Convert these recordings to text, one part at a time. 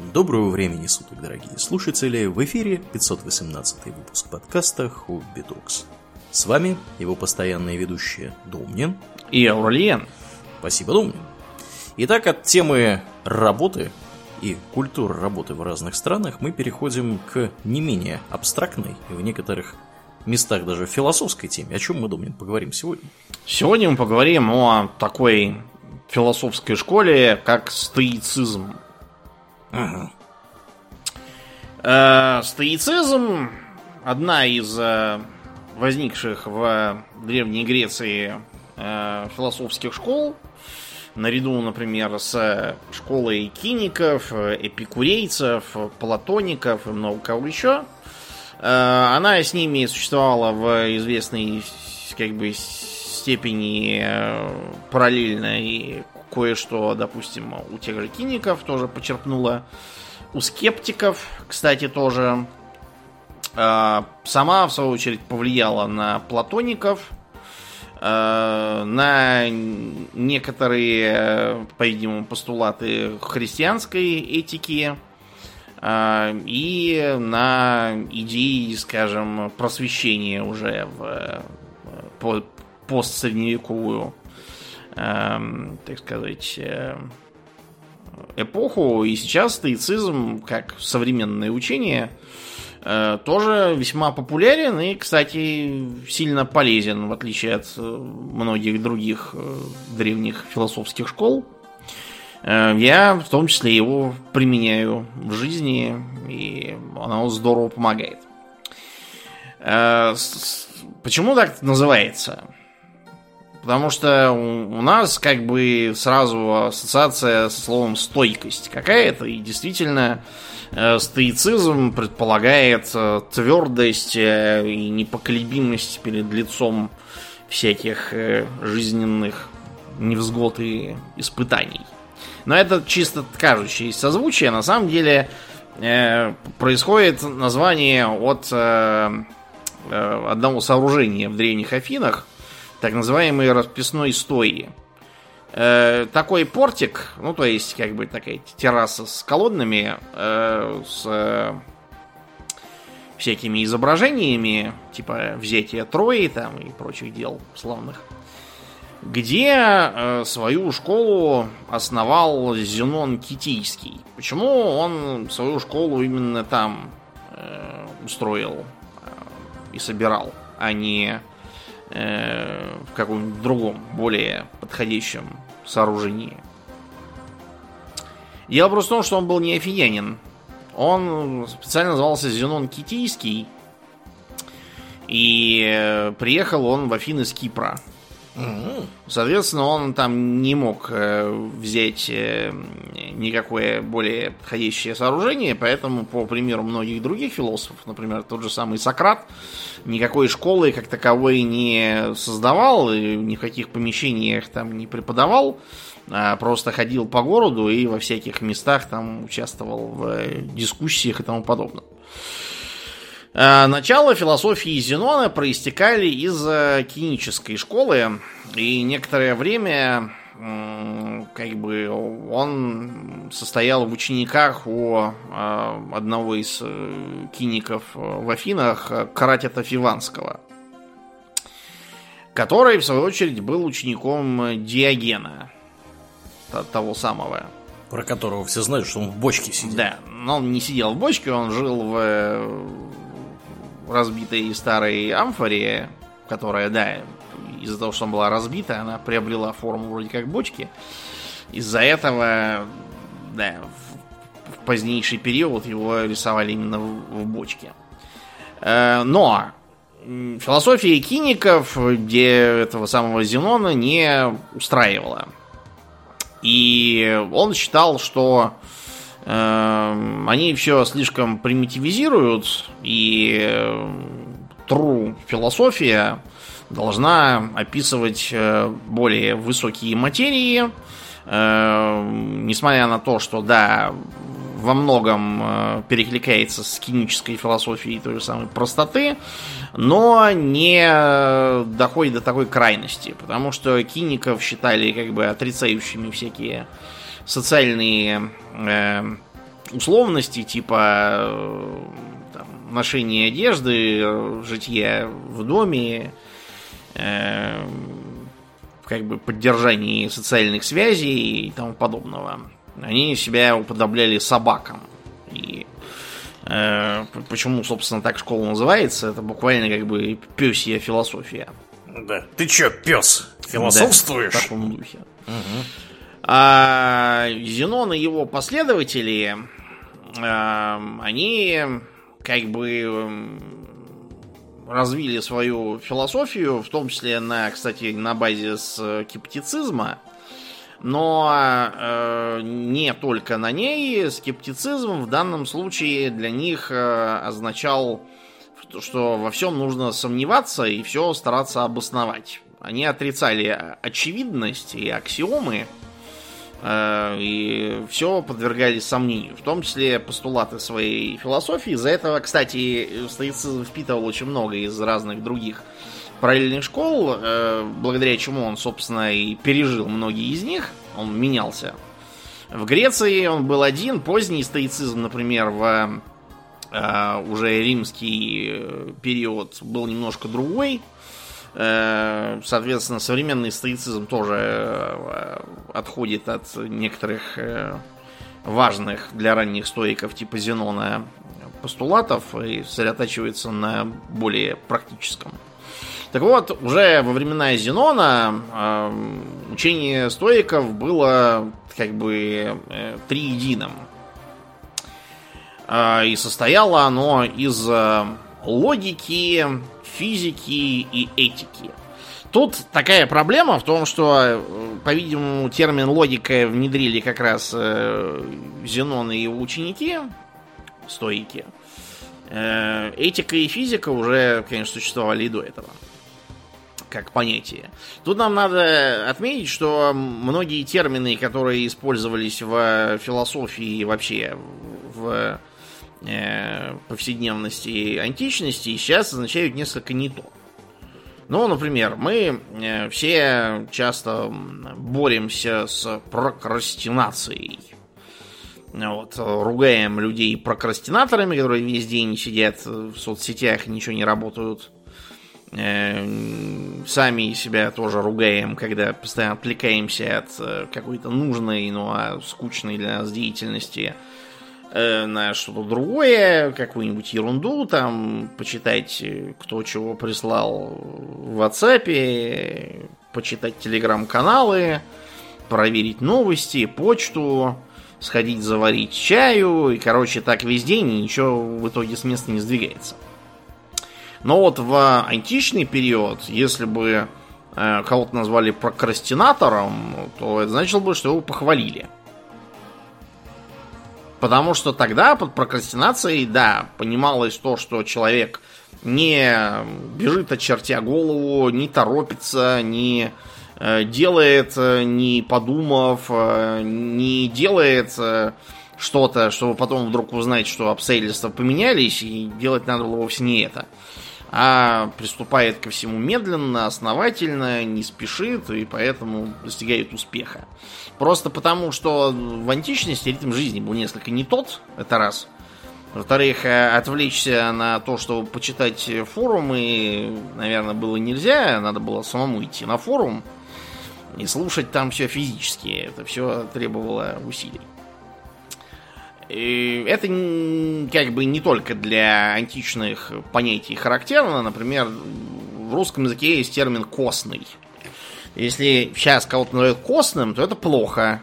Доброго времени суток, дорогие слушатели! В эфире 518 выпуск подкаста Хобби Токс. С вами его постоянные ведущие Домнин и Аурлиен. Спасибо, Домнин. Итак, от темы работы и культуры работы в разных странах мы переходим к не менее абстрактной и в некоторых местах даже философской теме. О чем мы, Домнин, поговорим сегодня? Сегодня мы поговорим о такой философской школе, как стоицизм. Э, стоицизм одна из э, возникших в Древней Греции э, философских школ, наряду, например, с школой киников, эпикурейцев, платоников и много кого еще. Она с ними существовала в известной как бы степени параллельно и кое-что, допустим, у тех же киников тоже почерпнула. У скептиков, кстати, тоже. Э, сама, в свою очередь, повлияла на платоников, э, на некоторые, по-видимому, постулаты христианской этики и на идеи, скажем, просвещения уже в постсредневековую, э, так сказать, э, эпоху. И сейчас стоицизм, как современное учение, э, тоже весьма популярен и, кстати, сильно полезен, в отличие от э, многих других древних философских школ. Я в том числе его применяю в жизни, и оно здорово помогает. Почему так называется? Потому что у нас как бы сразу ассоциация со словом стойкость какая-то. И действительно, э, стоицизм предполагает э, твердость э, и непоколебимость перед лицом всяких жизненных невзгод и испытаний. Но это чисто кажущееся созвучие. На самом деле происходит название от одного сооружения в древних Афинах, так называемые расписной стои. Э, такой портик, ну то есть как бы такая терраса с колоннами, э, с э, всякими изображениями, типа взятия Трои там и прочих дел славных, где э, свою школу основал Зенон Китийский. Почему он свою школу именно там э, устроил э, и собирал, а не Э, в каком-нибудь другом, более подходящем сооружении. Дело просто в том, что он был не афиянин. Он специально назывался Зенон Китийский. И э, приехал он в Афины с Кипра. Соответственно, он там не мог э, взять э, никакое более подходящее сооружение, поэтому, по примеру многих других философов, например, тот же самый Сократ, никакой школы как таковой не создавал, ни в каких помещениях там не преподавал, а просто ходил по городу и во всяких местах там участвовал в дискуссиях и тому подобное. Э, начало философии Зенона проистекали из э, кинической школы, и некоторое время как бы он состоял в учениках у э, одного из киников в Афинах, Каратета Фиванского, который, в свою очередь, был учеником Диогена, того самого. Про которого все знают, что он в бочке сидел. Да, но он не сидел в бочке, он жил в разбитой старой амфоре, которая, да, из-за того, что она была разбита, она приобрела форму вроде как бочки. Из-за этого, да, в, в позднейший период его рисовали именно в, в бочке. Э, но философия киников, где этого самого Зенона, не устраивала. И он считал, что они все слишком примитивизируют, и true философия должна описывать э, более высокие материи, эм, несмотря на то, что, да, во многом э, перекликается с кинической философией той же самой простоты, но не доходит до такой крайности, потому что киников считали как бы отрицающими всякие социальные э, условности, типа э, там, ношения одежды, житья в доме, э, как бы поддержании социальных связей и тому подобного. Они себя уподобляли собакам. И э, почему, собственно, так школа называется, это буквально как бы пёсья философия. Да. Ты чё, пес, философствуешь? Да, в таком духе. Угу. А Зенон и его последователи, а, они как бы развили свою философию, в том числе на, кстати, на базе скептицизма, но э, не только на ней. Скептицизм в данном случае для них э, означал, что во всем нужно сомневаться и все стараться обосновать. Они отрицали очевидность и аксиомы, Э, и все подвергались сомнению, в том числе постулаты своей философии. Из-за этого, кстати, стоицизм впитывал очень много из разных других параллельных школ, э, благодаря чему он, собственно, и пережил многие из них. Он менялся. В Греции он был один, поздний стоицизм, например, в э, уже римский период был немножко другой. Э, соответственно, современный стоицизм тоже э, отходит от некоторых э, важных для ранних стоиков типа Зенона постулатов и сосредотачивается на более практическом. Так вот, уже во времена Зенона учение стоиков было как бы триединым. И состояло оно из логики, физики и этики. Тут такая проблема в том, что, э, по-видимому, термин логика внедрили как раз э, Зенон и его ученики, стоики. Э, этика и физика уже, конечно, существовали и до этого как понятие. Тут нам надо отметить, что многие термины, которые использовались в философии и вообще в э, повседневности античности сейчас означают несколько не то. Ну, например, мы э, все часто боремся с прокрастинацией. Вот, ругаем людей прокрастинаторами, которые весь день сидят в соцсетях и ничего не работают. Э, сами себя тоже ругаем, когда постоянно отвлекаемся от э, какой-то нужной, но скучной для нас деятельности Э, на что-то другое, какую-нибудь ерунду, там, почитать, э, кто чего прислал в WhatsApp, почитать телеграм-каналы, проверить новости, почту, сходить заварить чаю, и, короче, так весь день, и ничего в итоге с места не сдвигается. Но вот в античный период, если бы э, кого-то назвали прокрастинатором, то это значило бы, что его похвалили. Потому что тогда под прокрастинацией, да, понималось то, что человек не бежит очертя голову, не торопится, не э, делает, э, не подумав, э, не делает что-то, чтобы потом вдруг узнать, что обстоятельства поменялись, и делать надо было вовсе не это. А приступает ко всему медленно, основательно, не спешит, и поэтому достигает успеха. Просто потому, что в античности ритм жизни был несколько не тот, это раз. Во-вторых, э, отвлечься на то, чтобы почитать форумы, наверное, было нельзя. Надо было самому идти на форум и слушать там все физически. Это все требовало усилий. Это как бы не только для античных понятий характерно. Например, в русском языке есть термин «костный». Если сейчас кого-то называют костным, то это плохо.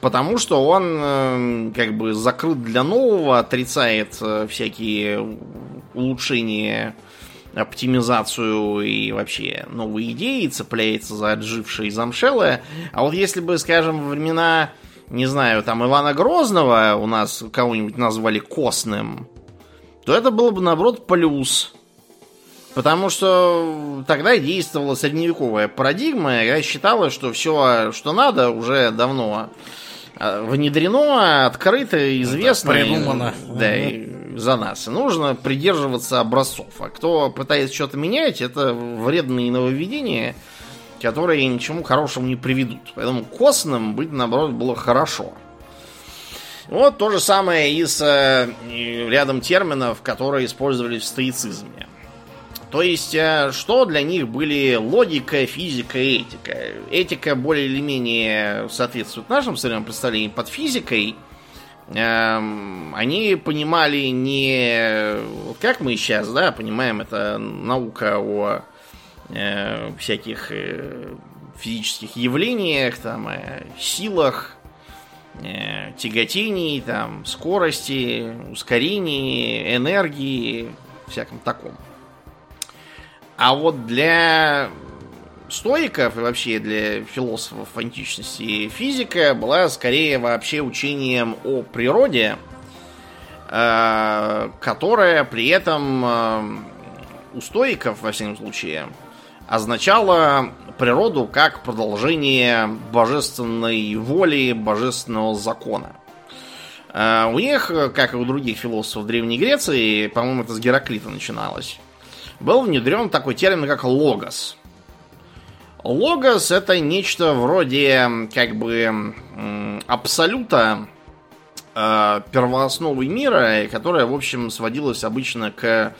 Потому что он э, как бы закрыт для нового, отрицает э, всякие улучшения, оптимизацию и вообще новые идеи, цепляется за отжившие замшелые. А вот если бы, скажем, во времена, не знаю, там Ивана Грозного у нас кого-нибудь назвали костным, то это было бы, наоборот, плюс. Потому что тогда действовала средневековая парадигма, я считала, что все, что надо, уже давно а, внедрено, открыто, известно. Да, придумано. Да, и за нас. И нужно придерживаться образцов. А кто пытается что-то менять, это вредные нововведения, которые ничему хорошему не приведут. Поэтому костным быть, наоборот, было хорошо. Вот то же самое и с э, рядом терминов, которые использовались в стоицизме. То есть, э, что для них были логика, физика и этика? Этика более или менее соответствует нашим современным представлениям под физикой. Эм, они понимали не как мы сейчас, да, понимаем, это наука о э, всяких э, физических явлениях, там, э, силах, э, тяготений, там, скорости, ускорении, энергии, всяком таком. А вот для стоиков и вообще для философов античности физика была скорее вообще учением о природе, которая при этом у стоиков, во всяком случае, означала природу как продолжение божественной воли, божественного закона. Э, у них, как и у других философов Древней Греции, по-моему, это с Гераклита начиналось, был внедрен такой термин, как логос. Логос это нечто вроде как бы абсолюта э, первоосновы мира, которая, в общем, сводилась обычно к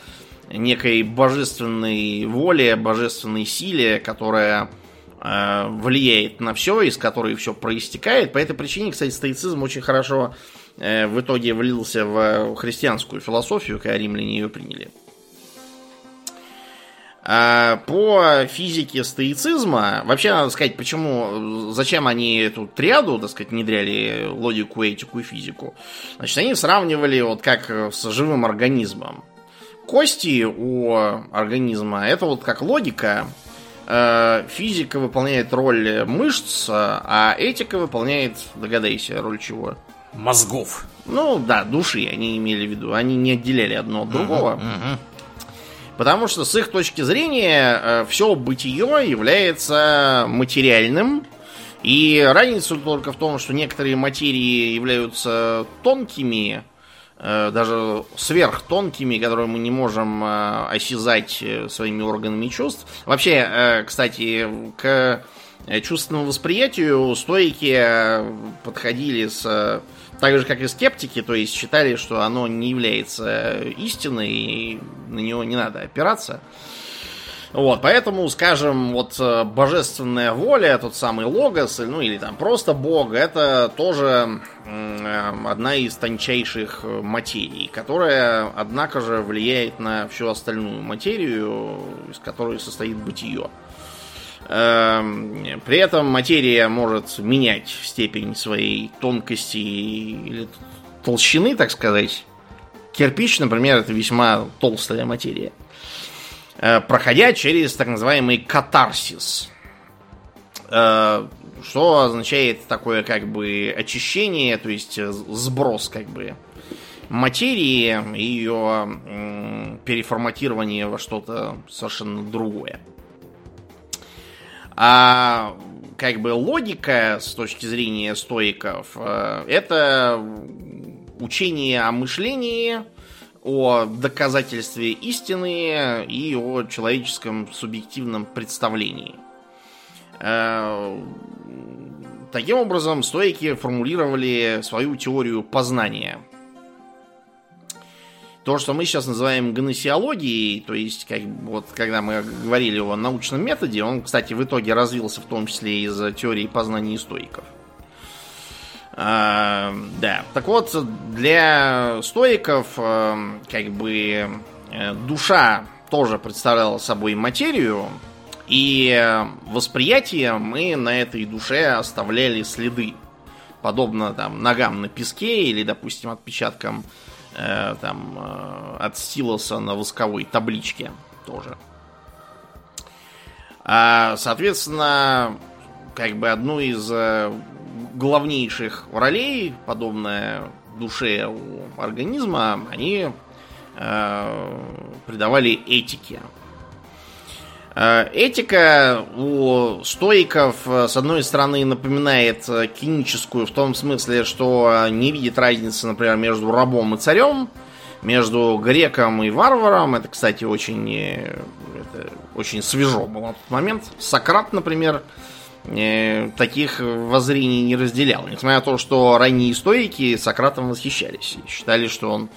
некой божественной воле, божественной силе, которая э, влияет на все, из которой все проистекает. По этой причине, кстати, стоицизм очень хорошо э, в итоге влился в христианскую философию, когда римляне ее приняли. А по физике стоицизма, вообще надо сказать, почему, зачем они эту триаду, так сказать, внедряли логику, этику и физику. Значит, они сравнивали вот как с живым организмом. Кости у организма это вот как логика, э, физика выполняет роль мышц, а этика выполняет, догадайся, роль чего? Мозгов. Ну да, души они имели в виду. Они не отделяли одно от другого. Uh-huh, uh-huh. Потому что с их точки зрения э, все бытие является материальным. И разница только в том, что некоторые материи являются тонкими, даже сверхтонкими, которые мы не можем э, осязать своими органами чувств. Вообще, кстати, к чувственному восприятию стойки подходили с так же, как и скептики, то есть считали, что оно не является истиной, и на него не надо опираться. Вот, поэтому, скажем, вот э, божественная воля, тот самый логос, ну или там просто Бог, это тоже э, одна из тончайших материй, которая, однако же, влияет на всю остальную материю, из которой состоит бытие. Эм, при этом материя может менять степень своей тонкости или толщины, так сказать. Кирпич, например, это весьма толстая материя. Э, проходя через так называемый катарсис. Э, что означает такое как бы очищение, то есть сброс как бы материи и ее переформатирование во что-то совершенно другое. А как бы логика с точки зрения стоиков э, это учение о мышлении, о доказательстве истины и о человеческом субъективном представлении. Э, таким образом, стоики формулировали свою теорию познания – то, что мы сейчас называем гносеологией, то есть, как, вот, когда мы говорили о научном методе, он, кстати, в итоге развился в том числе из теории познания стоиков. А, да, так вот, для стоиков, а, как бы, э, душа тоже представляла собой материю, и восприятие мы на этой душе оставляли следы. Подобно там ногам на песке или, допустим, отпечаткам э, там э, от стилуса на восковой табличке тоже. А, соответственно, как бы одну из э, главнейших ролей, подобная душе у организма, они э, придавали этике. Э, этика у стоиков, э, с одной стороны, напоминает э, клиническую в том смысле, что не видит разницы, например, между рабом и царем, между греком и варваром. Это, кстати, очень, это очень свежо было на тот момент. Сократ, например, э, таких воззрений не разделял. Несмотря на то, что ранние стоики Сократом восхищались. И считали, что он...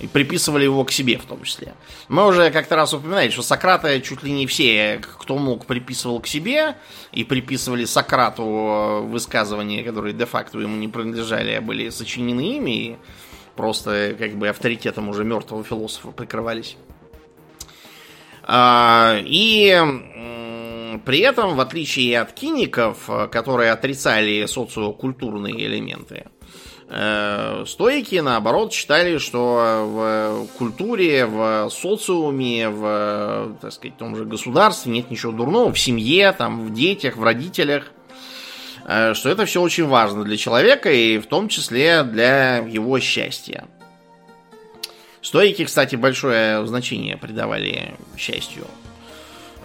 И приписывали его к себе в том числе. Мы уже как-то раз упоминали, что Сократа чуть ли не все, кто мог, приписывал к себе. И приписывали Сократу высказывания, которые де-факто ему не принадлежали, а были сочинены ими. И просто как бы авторитетом уже мертвого философа прикрывались. А, и при этом, в отличие от киников, которые отрицали социокультурные элементы, э, Стоики, наоборот, считали, что в культуре, в социуме, в, так сказать, том же государстве нет ничего дурного, в семье, там, в детях, в родителях, э, что это все очень важно для человека и в том числе для его счастья. Стоики, кстати, большое значение придавали счастью.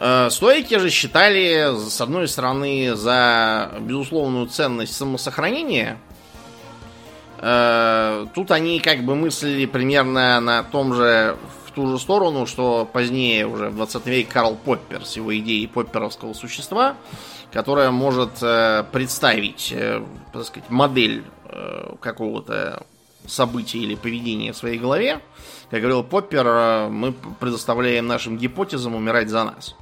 Э, стоики же считали, с одной стороны, за безусловную ценность самосохранения. Э, тут они как бы мыслили примерно на том же, в ту же сторону, что позднее уже в 20 веке Карл Поппер с его идеей попперовского существа, которое может э, представить, так сказать, модель какого-то события или поведения в своей голове, как говорил Поппер, мы предоставляем нашим гипотезам умирать за нас.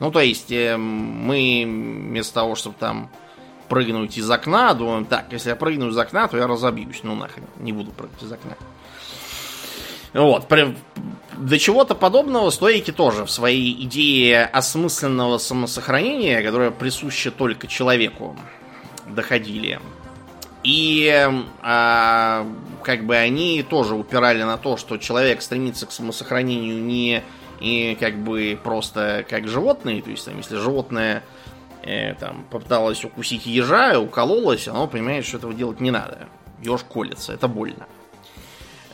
Ну, то есть, э, мы вместо того, чтобы там прыгнуть из окна, думаем, так, если я прыгну из окна, то я разобьюсь. Ну, нахрен, не буду прыгать из окна. Вот, при, до чего-то подобного стоики тоже в своей идее осмысленного самосохранения, которая присуща только человеку, доходили. И а, как бы они тоже упирали на то, что человек стремится к самосохранению не и как бы просто как животные, то есть там, если животное э, там попыталось укусить ежа, укололось, оно понимает, что этого делать не надо. Еж колется, это больно.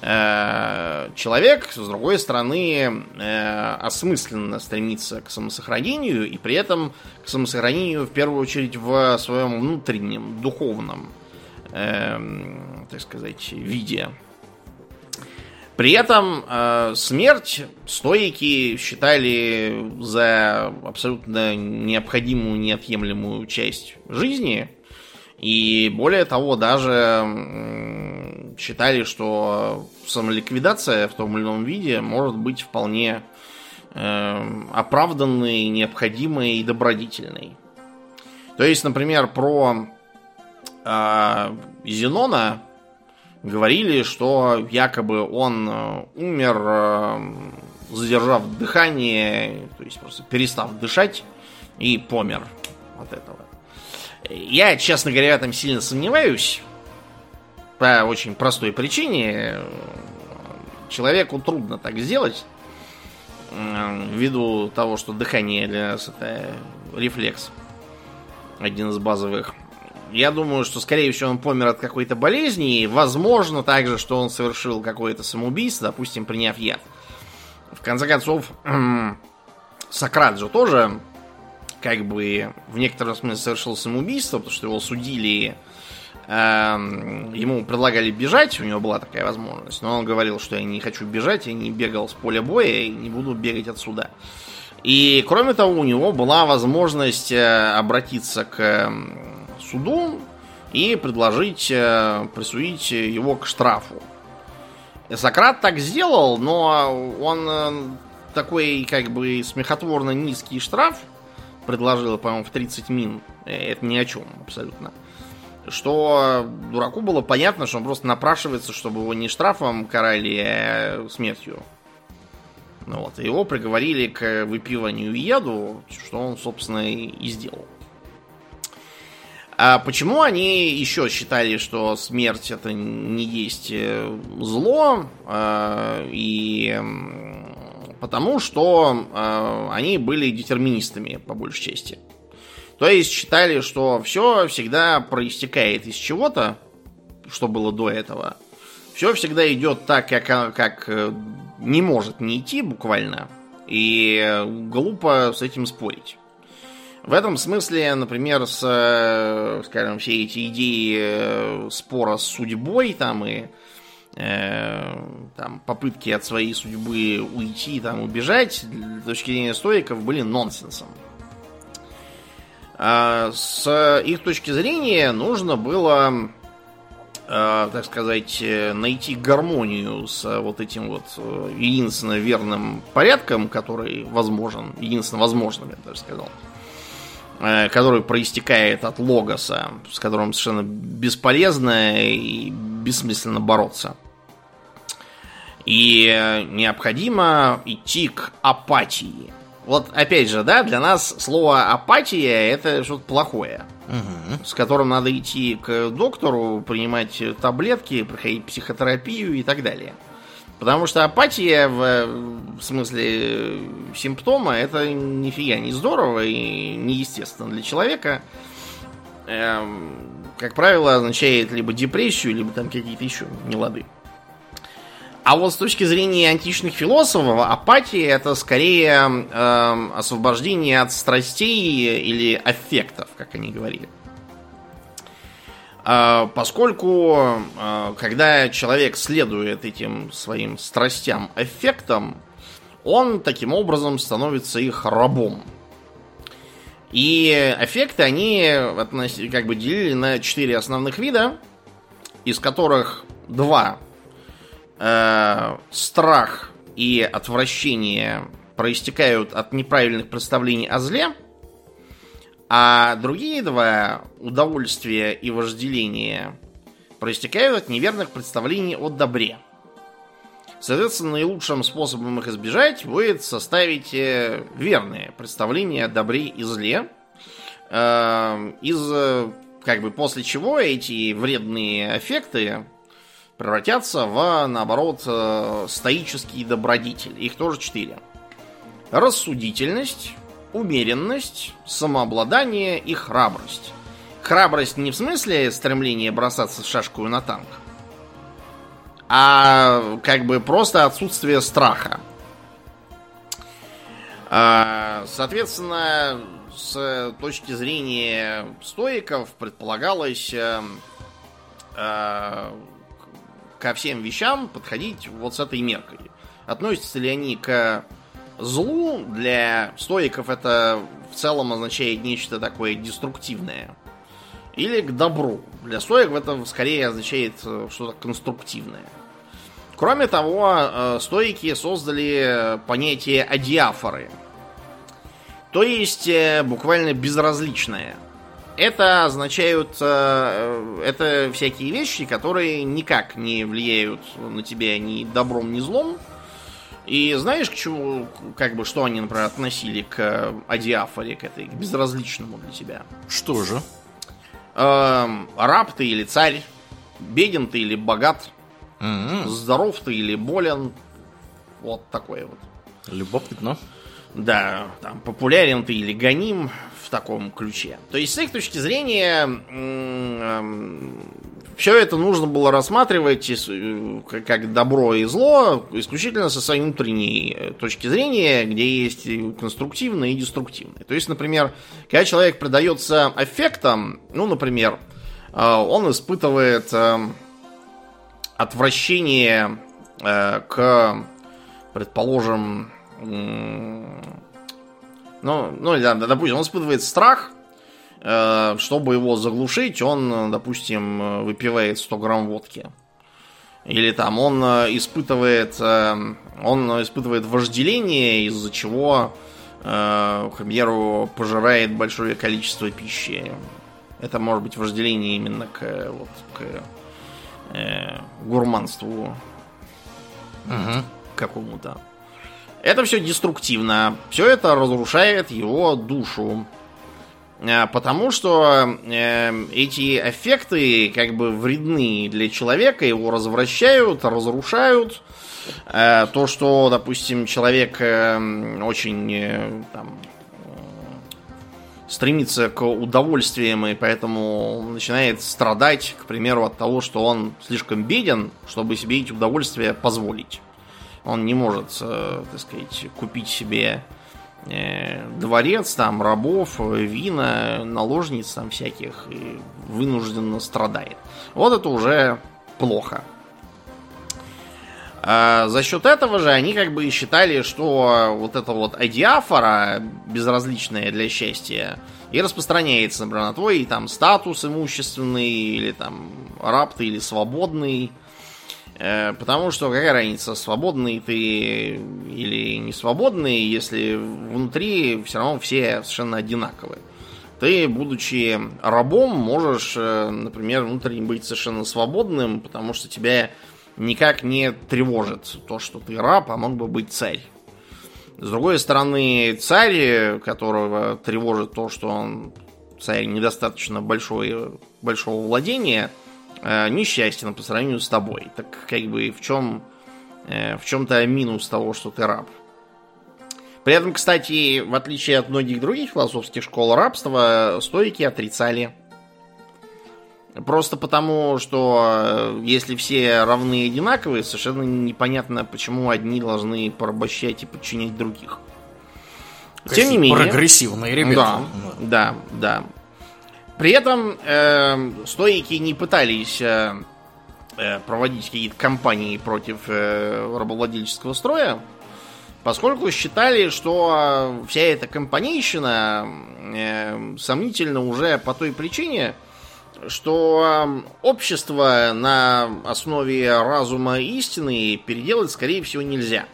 Э, человек, с другой стороны, э, осмысленно стремится к самосохранению и при этом к самосохранению в первую очередь в своем внутреннем, духовном э, так сказать, виде. При этом э, смерть стоики считали за абсолютно необходимую, неотъемлемую часть жизни. И более того, даже э, считали, что самоликвидация в том или ином виде может быть вполне э, оправданной, необходимой и добродетельной. То есть, например, про э, Зенона говорили, что якобы он э, умер, э, задержав дыхание, то есть просто перестав дышать и помер от этого. Я, честно говоря, в этом сильно сомневаюсь. По очень простой причине. Человеку трудно так сделать. Ввиду того, что дыхание для нас это рефлекс. Один из базовых. Я думаю, что, скорее всего, он помер от какой-то болезни. И возможно также, что он совершил какое-то самоубийство, допустим, приняв яд. В конце концов, Сократ же тоже как бы в некотором смысле совершил самоубийство, потому что его судили, э, ему предлагали бежать, у него была такая возможность, но он говорил, что я не хочу бежать, я не бегал с поля боя и не буду бегать отсюда. И кроме того, у него была возможность э, обратиться к суду и предложить э, присудить его к штрафу. Сократ так сделал, но он э, такой как бы смехотворно низкий штраф предложил, по-моему, в 30 мин. Э, это ни о чем абсолютно. Что дураку было понятно, что он просто напрашивается, чтобы его не штрафом карали, а смертью. Ну вот, его приговорили к выпиванию яду, что он, собственно, и сделал. А почему они еще считали, что смерть это не есть э, зло? А, и потому что а, они были детерминистами, по большей части. То есть считали, что все всегда проистекает из чего-то, что было до этого. Все всегда идет так, как, как э, не может не идти буквально. И э, глупо с этим спорить. В этом смысле, например, с, э, скажем, все эти идеи э, спора с судьбой там и э, там, попытки от своей судьбы уйти, там, убежать, с точки зрения стоиков, были нонсенсом. А, с их точки зрения нужно было, а, так сказать, найти гармонию с вот этим вот э, единственно верным порядком, который возможен, единственно возможным, я даже сказал, э, который проистекает от логоса, с которым совершенно бесполезно и бессмысленно бороться. И необходимо идти к апатии. Вот опять же, да, для нас слово апатия это что-то плохое. Угу. С которым надо идти к доктору, принимать таблетки, проходить психотерапию и так далее. Потому что апатия в, в смысле симптома это нифига не здорово и неестественно для человека. Эм, как правило, означает либо депрессию, либо там какие-то еще нелады. А вот с точки зрения античных философов, апатия это скорее э, освобождение от страстей или аффектов, как они говорили. Э, поскольку, э, когда человек следует этим своим страстям, аффектам, он таким образом становится их рабом. И эффекты они как бы делили на четыре основных вида, из которых два э, страх и отвращение проистекают от неправильных представлений о зле, а другие два, удовольствие и вожделение, проистекают от неверных представлений о добре. Соответственно, наилучшим способом их избежать будет составить э, верные представления о добре и зле, э, из как бы после чего эти вредные эффекты превратятся в, наоборот, э, стоический добродетель. Их тоже четыре. Рассудительность, умеренность, самообладание и храбрость. Храбрость не в смысле стремления бросаться с шашкой на танк, а как бы просто отсутствие страха. А, соответственно, с точки зрения стоиков предполагалось э, э, ко всем вещам подходить вот с этой меркой. Относятся ли они к злу? Для стоиков это в целом означает нечто такое деструктивное. Или к добру. Для стоиков это скорее означает э, что-то конструктивное. Кроме того, э, стоики создали понятие адиафоры. То есть э, буквально безразличное это означают, это всякие вещи, которые никак не влияют на тебя ни добром, ни злом. И знаешь, к чему, как бы, что они, например, относили к адиафоре, к этой, к безразличному для тебя? Что же? Эм, раб ты или царь, беден ты или богат, mm-hmm. здоров ты или болен, вот такое вот. Любопытно. Да, там популярен ты или гоним, в таком ключе. То есть, с их точки зрения, все это нужно было рассматривать э, как добро и зло исключительно со своей внутренней э, точки зрения, где есть конструктивное и деструктивное. То есть, например, когда человек продается аффектом, ну, например, э, он испытывает отвращение к, предположим, ну, ну да, допустим, он испытывает страх, чтобы его заглушить, он, допустим, выпивает 100 грамм водки. Или там он э, испытывает, э, он испытывает вожделение, из-за чего, к примеру, пожирает большое количество пищи. Это может быть вожделение именно к, вот, к э, гурманству угу. какому-то. Это все деструктивно. Все это разрушает его душу. А, потому что э, эти эффекты как бы вредны для человека, его развращают, разрушают. Э, то, что, допустим, человек э, очень э, там, стремится к удовольствиям и поэтому начинает страдать, к примеру, от того, что он слишком беден, чтобы себе эти удовольствия позволить. Он не может, э, так сказать, купить себе э, дворец, там, рабов, вина, наложниц там всяких, и вынужденно страдает. Вот это уже плохо. А за счет этого же они как бы считали, что вот эта вот адиафора, безразличная для счастья, и распространяется, например, на твой там статус имущественный, или там раб ты, или свободный. Э, потому что какая разница, свободный ты или не свободный, если внутри все равно все совершенно одинаковые. Ты, будучи рабом, можешь, э, например, внутренне быть совершенно свободным, потому что тебя никак не тревожит то, что ты раб, а мог бы быть царь. С другой стороны, царь, которого тревожит то, что он царь недостаточно большой, большого владения, э, несчастен по сравнению с тобой. Так как бы в чем э, в чем-то минус того, что ты раб. При этом, кстати, в отличие от многих других философских школ рабства, стойки отрицали Просто потому, что э, если все равны и одинаковые, совершенно непонятно, почему одни должны порабощать и подчинять других. Тем не менее... Прогрессивные ребята. Да, да, да. При этом э, стоики не пытались э, э, проводить какие-то кампании против э, рабовладельческого строя, поскольку считали, что вся эта компанейщина э, сомнительна уже по той причине, что общество на основе разума истины переделать, скорее всего, нельзя.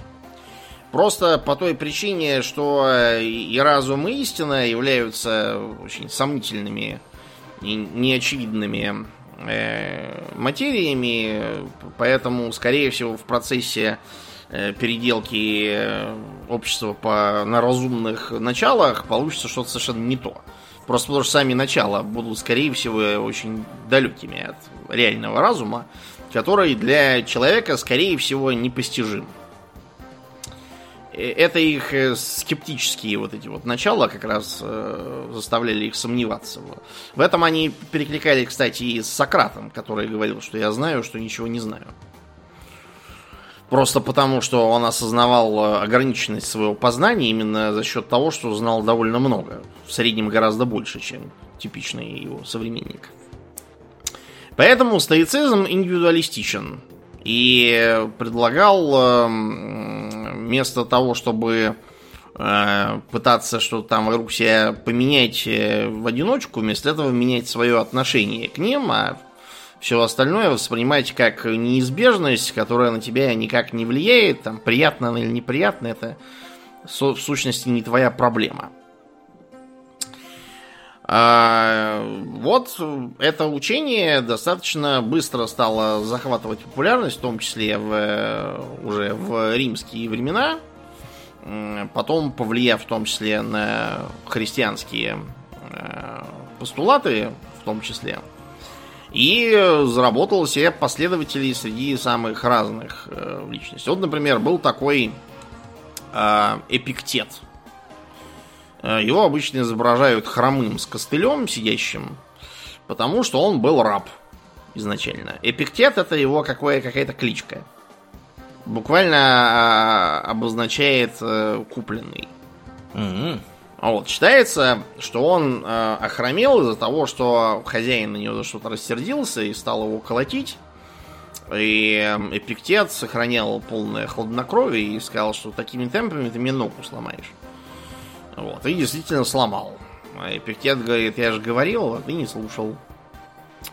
Просто по той причине, что и разум, и истина являются очень сомнительными неочевидными э, материями, поэтому, скорее всего, в процессе э, переделки э, общества по, на разумных началах получится что-то совершенно не то. Просто потому что сами начала будут, скорее всего, очень далекими от реального разума, который для человека, скорее всего, непостижим. Э, это их э, скептические вот эти вот начала как раз э, заставляли их сомневаться. В этом они перекликали, кстати, и с Сократом, который говорил, что я знаю, что ничего не знаю. Просто потому, что он осознавал э, ограниченность своего познания именно за счет того, что знал довольно много. В среднем гораздо больше, чем типичный его современник. Поэтому стоицизм индивидуалистичен. И предлагал э, вместо того, чтобы э, пытаться что-то там вокруг себя поменять в одиночку, вместо этого менять свое отношение к ним, а все остальное воспринимать как неизбежность, которая на тебя никак не влияет, там, приятно она или неприятно, это в сущности не твоя проблема. А, вот это учение достаточно быстро стало захватывать популярность, в том числе в, уже в римские времена, потом повлияв в том числе на христианские э, постулаты, в том числе. И заработал себе последователей среди самых разных э, личностей. Вот, например, был такой э, Эпиктет. Э, его обычно изображают хромым с костылем сидящим, потому что он был раб изначально. Эпиктет это его какая-то кличка. Буквально э, обозначает э, купленный. Mm-hmm. Вот, считается, что он э, охромел из-за того, что хозяин на него за что-то рассердился и стал его колотить. И эм, Эпиктет сохранял полное хладнокровие и сказал, что такими темпами ты мне ногу сломаешь. Вот, и действительно сломал. А Эпиктет говорит, я же говорил, а ты не слушал.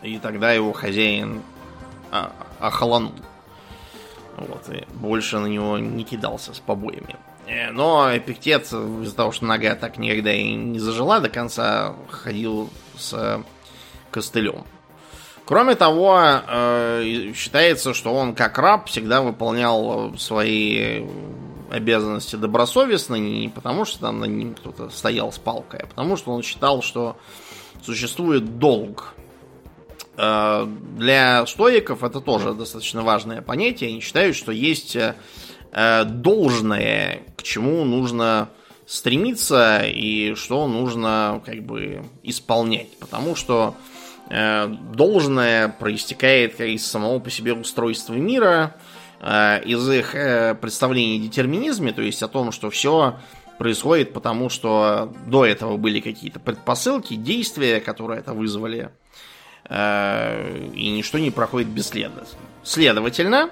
И тогда его хозяин а, охолонул. Вот, и больше на него не кидался с побоями. Э, но Эпиктет из-за того, что нога так никогда и не зажила до конца, ходил с костылем. Кроме того, э, считается, что он как раб всегда выполнял свои обязанности добросовестно, не потому что там на ним кто-то стоял с палкой, а потому что он считал, что существует долг. Э, для стоиков это тоже достаточно важное понятие. Они считают, что есть Э, должное, к чему нужно стремиться и что нужно как бы исполнять. Потому что э, должное проистекает из самого по себе устройства мира, э, из их э, представлений о детерминизме, то есть о том, что все происходит потому, что до этого были какие-то предпосылки, действия, которые это вызвали, э, и ничто не проходит бесследно. Следовательно,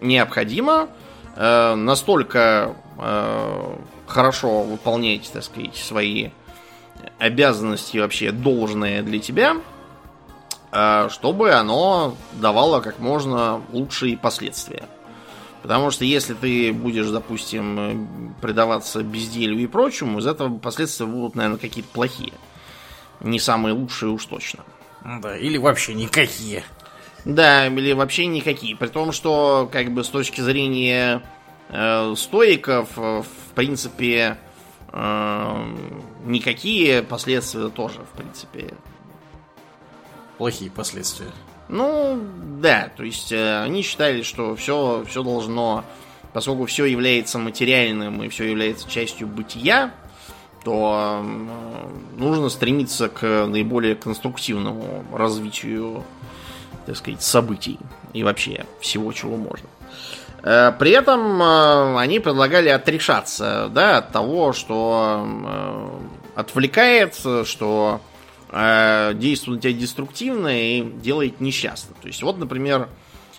необходимо э, настолько э, хорошо выполнять, так сказать, свои обязанности вообще должное для тебя, э, чтобы оно давало как можно лучшие последствия. Потому что если ты будешь, допустим, предаваться безделью и прочему, из этого последствия будут, наверное, какие-то плохие. Не самые лучшие уж точно. Да, или вообще никакие. Да, или вообще никакие. При том, что, как бы, с точки зрения э, стоиков, э, в принципе, э, никакие последствия тоже, в принципе. Плохие последствия. Ну, да, то есть э, они считали, что все, все должно, поскольку все является материальным и все является частью бытия, то э, нужно стремиться к наиболее конструктивному развитию, так сказать, событий и вообще всего, чего можно. Э, при этом э, они предлагали отрешаться да, от того, что э, отвлекает, что э, действует на тебя деструктивно и делает несчастным. То есть, вот, например,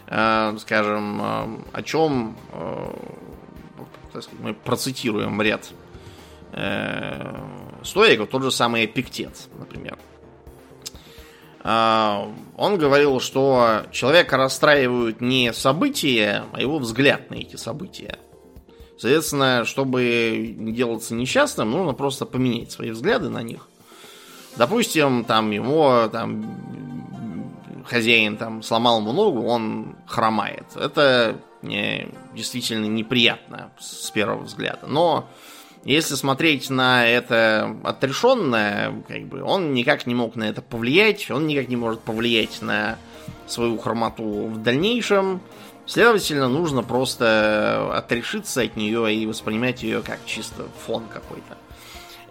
э, скажем, э, о чем э, мы процитируем ряд э, стоиков, тот же самый Эпиктет, например. Он говорил, что человека расстраивают не события, а его взгляд на эти события. Соответственно, чтобы не делаться несчастным, нужно просто поменять свои взгляды на них. Допустим, там его там хозяин там сломал ему ногу, он хромает. Это не, действительно неприятно с первого взгляда. Но если смотреть на это отрешенное, как бы, он никак не мог на это повлиять, он никак не может повлиять на свою хромоту в дальнейшем. Следовательно, нужно просто отрешиться от нее и воспринимать ее как чисто фон какой-то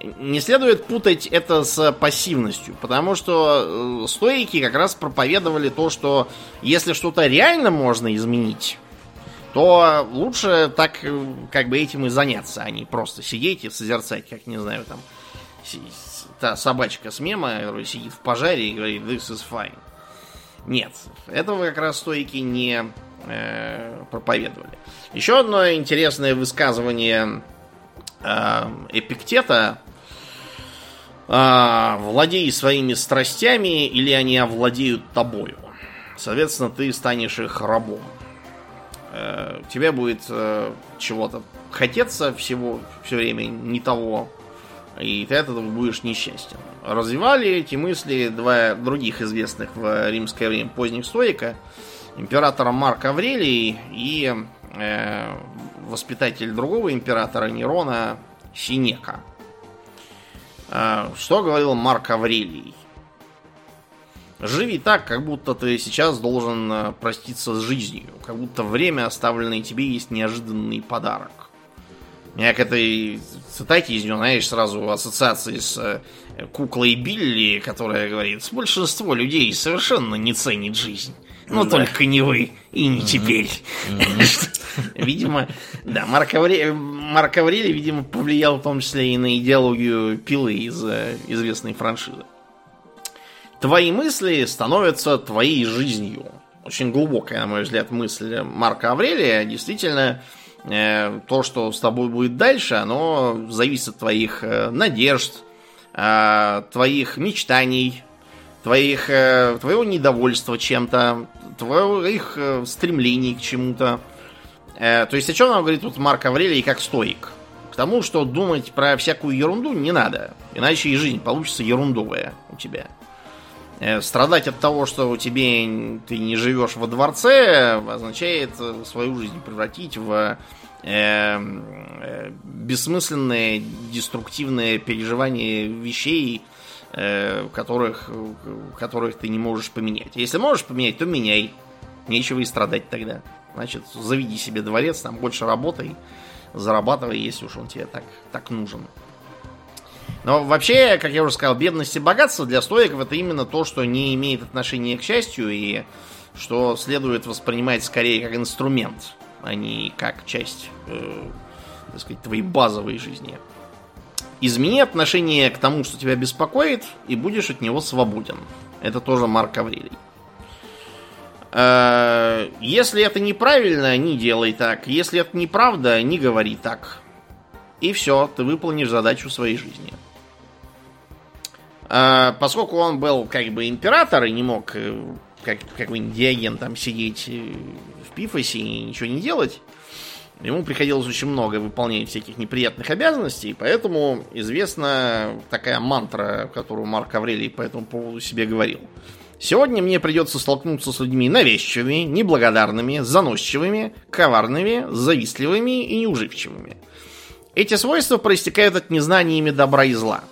не следует путать это с пассивностью, потому что э, стойки как раз проповедовали то, что если что-то реально можно изменить, то лучше так э, как бы этим и заняться, а не просто сидеть и созерцать, как, не знаю, там, та собачка с мема, которая сидит в пожаре и говорит «this is fine». Нет, этого как раз стойки не э, проповедовали. Еще одно интересное высказывание э, Эпиктета а, владей своими страстями, или они овладеют тобою. Соответственно, ты станешь их рабом. Э, тебе будет э, чего-то хотеться всего, все время не того, и ты от этого будешь несчастен. Развивали эти мысли два других известных в римское время поздних стоика, императора Марк Аврелий и э, воспитатель другого императора Нерона Синека – что говорил Марк Аврелий? Живи так, как будто ты сейчас должен э, проститься с жизнью. Как будто время, оставленное тебе, есть неожиданный подарок. У меня к этой цитате из него, знаешь, сразу ассоциации с э, куклой Билли, которая говорит, большинство людей совершенно не ценит жизнь. Но да. только не вы и не теперь. Видимо, да, Марк Аврелий, Марк Аврелий, видимо, повлиял в том числе и на идеологию пилы из э, известной франшизы. Твои мысли становятся твоей жизнью. Очень глубокая, на мой взгляд, мысль Марка Аврелия. Действительно, э, то, что с тобой будет дальше, оно зависит от твоих э, надежд, твоих мечтаний, твоих, твоего недовольства чем-то, твоих стремлений к чему-то. Э, то есть о чем нам говорит тут Марк Аврелий как стоик? К тому, что думать про всякую ерунду не надо. Иначе и жизнь получится ерундовая у тебя. Э, страдать от того, что у тебя ты не живешь во дворце, означает э, свою жизнь превратить в э, бессмысленное, деструктивное переживание вещей, э, которых, которых ты не можешь поменять. Если можешь поменять, то меняй. Нечего и страдать тогда. Значит, заведи себе дворец, там больше работай, зарабатывай, если уж он тебе так, так нужен. Но вообще, как я уже сказал, бедность и богатство для стоиков это именно то, что не имеет отношения к счастью и что следует воспринимать скорее как инструмент, а не как часть, э, так сказать, твоей базовой жизни. Измени отношение к тому, что тебя беспокоит, и будешь от него свободен. Это тоже Марк Аврелий. Э, если это неправильно, не делай так. Если это неправда, не говори так. И все, ты выполнишь задачу своей жизни. Э, поскольку он был как бы император и не мог э, как какой-нибудь диаген там сидеть в пифосе и ничего не делать, ему приходилось очень много выполнять всяких неприятных обязанностей, поэтому известна такая мантра, которую Марк Аврелий по этому поводу себе говорил. Сегодня мне придется столкнуться с людьми навязчивыми, неблагодарными, заносчивыми, коварными, завистливыми и неуживчивыми. Эти свойства проистекают от незнания ими добра и зла.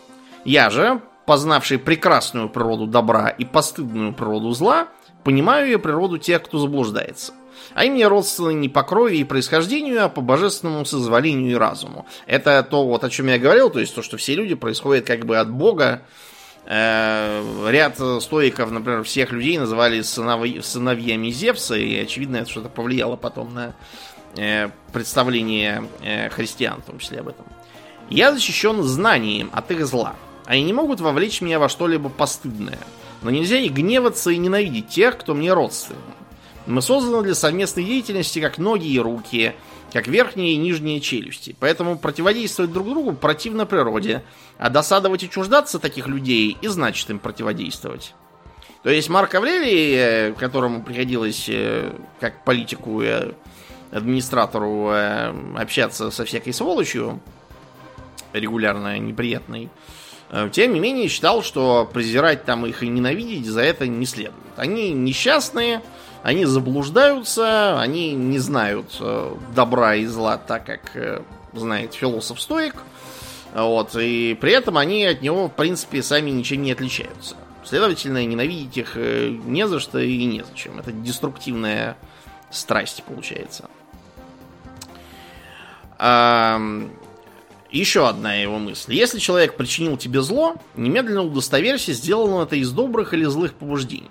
Я же, познавший прекрасную природу добра и постыдную природу зла, понимаю ее природу тех, кто заблуждается. Они мне родственны не по крови и происхождению, а по божественному созволению и разуму. Это то, вот, о чем я говорил, то есть то, что все люди происходят как бы от Бога. Э, ряд стоиков, например, всех людей называли сынов... сыновьями Зевса, и очевидно, это что-то повлияло потом на э, представление э, христиан, в том числе об этом. Я защищен знанием от их зла. Они не могут вовлечь меня во что-либо постыдное. Но нельзя и гневаться, и ненавидеть тех, кто мне родственен. Мы созданы для совместной деятельности как ноги и руки, как верхние и нижние челюсти. Поэтому противодействовать друг другу противно природе, а досадовать и чуждаться таких людей и значит им противодействовать. То есть Марк Аврелий, э, которому приходилось э, как политику и администратору э, общаться со всякой сволочью, регулярно неприятной, тем не менее считал, что презирать там их и ненавидеть за это не следует. Они несчастные, они заблуждаются, они не знают э, добра и зла так, как э, знает философ-стоик. Вот, и при этом они от него, в принципе, сами ничем не отличаются. Следовательно, ненавидеть их э, не за что и незачем. Это деструктивная страсть, получается. А, еще одна его мысль. Если человек причинил тебе зло, немедленно удостоверься, сделано это из добрых или злых побуждений.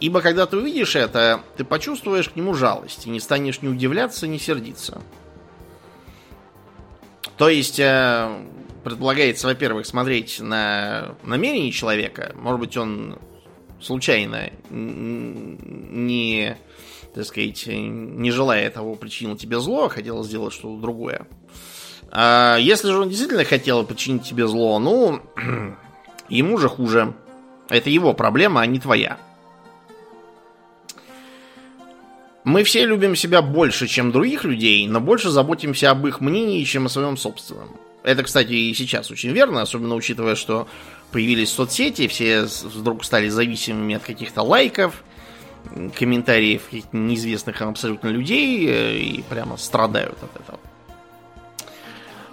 Ибо когда ты увидишь это, ты почувствуешь к нему жалость и не станешь ни удивляться, ни сердиться. То есть, э, предполагается, во-первых, смотреть на намерение человека. Может быть, он случайно не, так сказать, не желая того, причинил тебе зло, а хотел сделать что-то другое. А если же он действительно хотел причинить тебе зло, ну, ему же хуже. Это его проблема, а не твоя. Мы все любим себя больше, чем других людей, но больше заботимся об их мнении, чем о своем собственном. Это, кстати, и сейчас очень верно, особенно учитывая, что появились соцсети, все вдруг стали зависимыми от каких-то лайков, комментариев неизвестных абсолютно людей э, и прямо страдают от этого.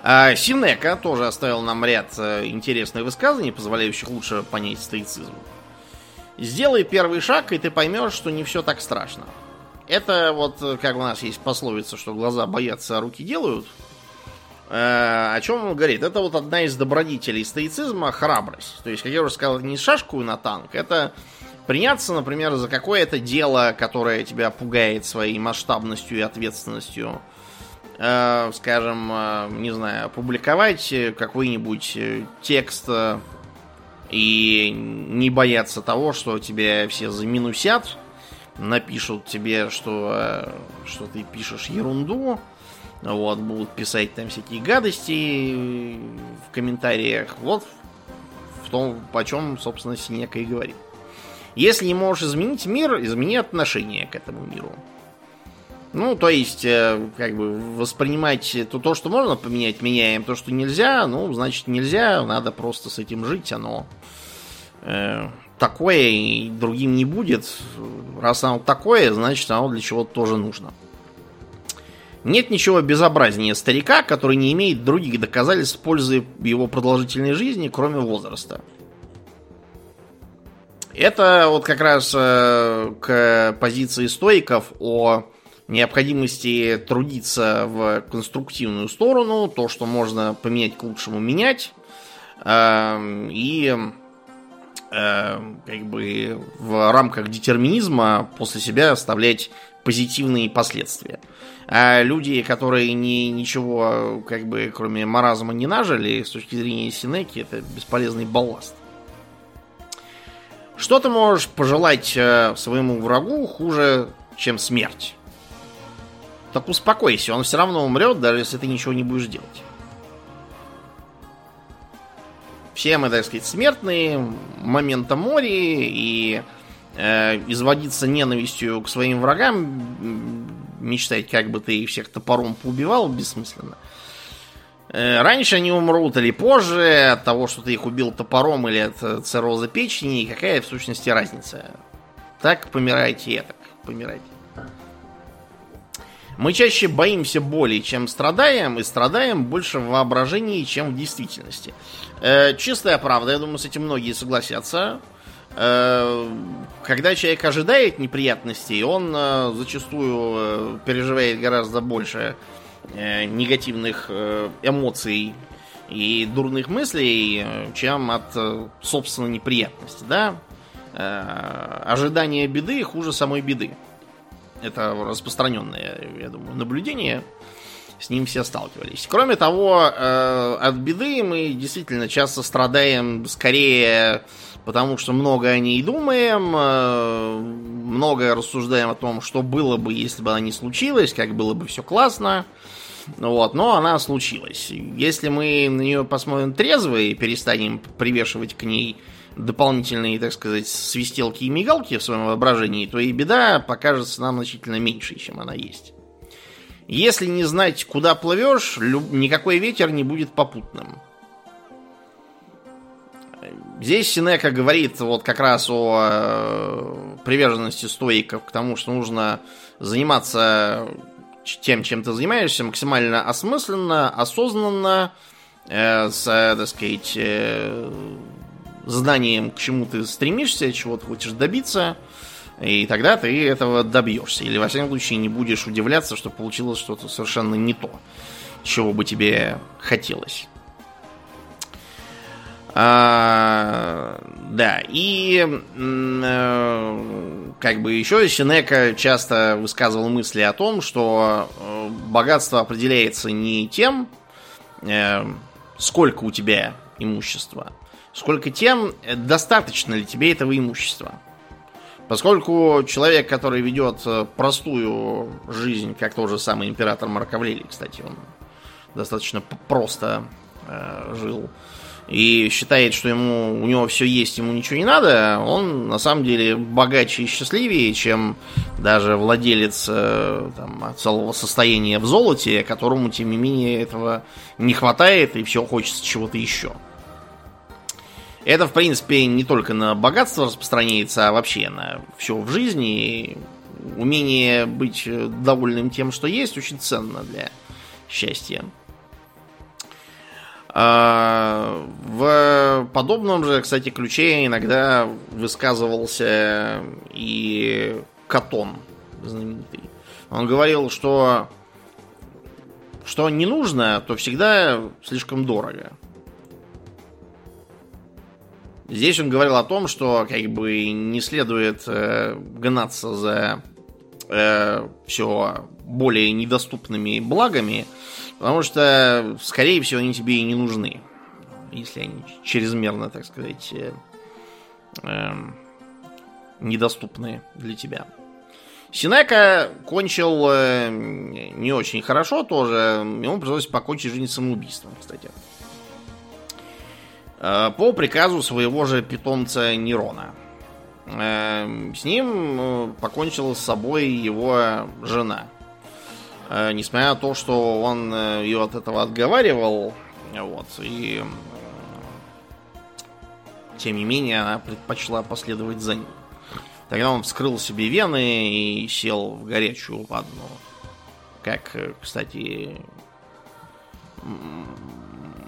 А Синека тоже оставил нам ряд э, интересных высказываний, позволяющих лучше понять стоицизм. Сделай первый шаг, и ты поймешь, что не все так страшно. Это вот, э, как у нас есть пословица, что глаза боятся, а руки делают. Э, о чем он говорит? Это вот одна из добродетелей стоицизма – храбрость. То есть, как я уже сказал, не шашку на танк, это приняться, например, за какое-то дело, которое тебя пугает своей масштабностью и ответственностью. Э, скажем, э, не знаю, опубликовать какой-нибудь э, текст э, и не бояться того, что тебя все заминусят – напишут тебе, что, э, что ты пишешь ерунду, вот, будут писать там всякие гадости в комментариях, вот в том, по чем, собственно, Синека и говорит. Если не можешь изменить мир, измени отношение к этому миру. Ну, то есть, э, как бы воспринимать то, то, что можно поменять, меняем, то, что нельзя, ну, значит, нельзя, надо просто с этим жить, оно э, такое и другим не будет. Раз оно такое, значит оно для чего-то тоже нужно. Нет ничего безобразнее старика, который не имеет других доказательств пользы его продолжительной жизни, кроме возраста. Это вот как раз э, к позиции стоиков о необходимости трудиться в конструктивную сторону, то, что можно поменять к лучшему менять, э, и э, как бы в рамках детерминизма после себя оставлять позитивные последствия. А люди, которые ни, ничего, как бы, кроме маразма не нажили, с точки зрения Синеки, это бесполезный балласт. Что ты можешь пожелать э, своему врагу хуже, чем смерть? Так успокойся, он все равно умрет, даже если ты ничего не будешь делать. Все мы, так сказать, смертные, момента мори, и э, изводиться ненавистью к своим врагам, мечтать, как бы ты их всех топором поубивал, бессмысленно. Э, раньше они умрут или позже от того, что ты их убил топором или от цирроза печени, какая в сущности разница? Так помирайте и так помирайте. Мы чаще боимся боли, чем страдаем, и страдаем больше в воображении, чем в действительности. Э, чистая правда, я думаю, с этим многие согласятся. Э, когда человек ожидает неприятностей, он э, зачастую э, переживает гораздо больше э, негативных э, эмоций и дурных мыслей, э, чем от э, собственной неприятности, да? Э, ожидание беды хуже самой беды. Это распространенное, я думаю, наблюдение. С ним все сталкивались. Кроме того, э, от беды мы действительно часто страдаем скорее потому, что много о ней думаем, э, много рассуждаем о том, что было бы, если бы она не случилась, как было бы все классно. Вот, но она случилась. Если мы на нее посмотрим трезво и перестанем привешивать к ней дополнительные, так сказать, свистелки и мигалки в своем воображении, то и беда покажется нам значительно меньше, чем она есть. Если не знать, куда плывешь, никакой ветер не будет попутным. Здесь Синека говорит вот как раз о э, приверженности стоиков к тому, что нужно заниматься тем, чем ты занимаешься, максимально осмысленно, осознанно, э, с, так сказать, э, знанием, к чему ты стремишься, чего ты хочешь добиться, и тогда ты этого добьешься. Или, во всяком случае, не будешь удивляться, что получилось что-то совершенно не то, чего бы тебе хотелось. А, да, и э, как бы еще Синека часто высказывал мысли о том, что э, богатство определяется не тем, э, сколько у тебя имущества, сколько тем, достаточно ли тебе этого имущества. Поскольку человек, который ведет э, простую жизнь, как тот же самый император Марк кстати, он достаточно просто э, жил, и считает, что ему у него все есть, ему ничего не надо, он на самом деле богаче и счастливее, чем даже владелец э, там, целого состояния в золоте, которому, тем не менее, этого не хватает и все хочется чего-то еще. Это, в принципе, не только на богатство распространяется, а вообще на все в жизни. умение быть довольным тем, что есть, очень ценно для счастья. А, в подобном же, кстати, ключе иногда высказывался и Катон знаменитый. Он говорил, что что не нужно, то всегда слишком дорого. Здесь он говорил о том, что как бы не следует э, гнаться за э, все более недоступными благами, потому что, скорее всего, они тебе и не нужны, если они чрезмерно, так сказать, э, э, недоступны для тебя. Синека кончил э, не очень хорошо тоже. Ему пришлось покончить жизнь самоубийством, кстати. По приказу своего же питомца Нерона. Э, с ним э, покончила с собой его жена. Несмотря на то, что он ее от этого отговаривал, вот, и тем не менее она предпочла последовать за ним. Тогда он вскрыл себе вены и сел в горячую ванну. Как, кстати,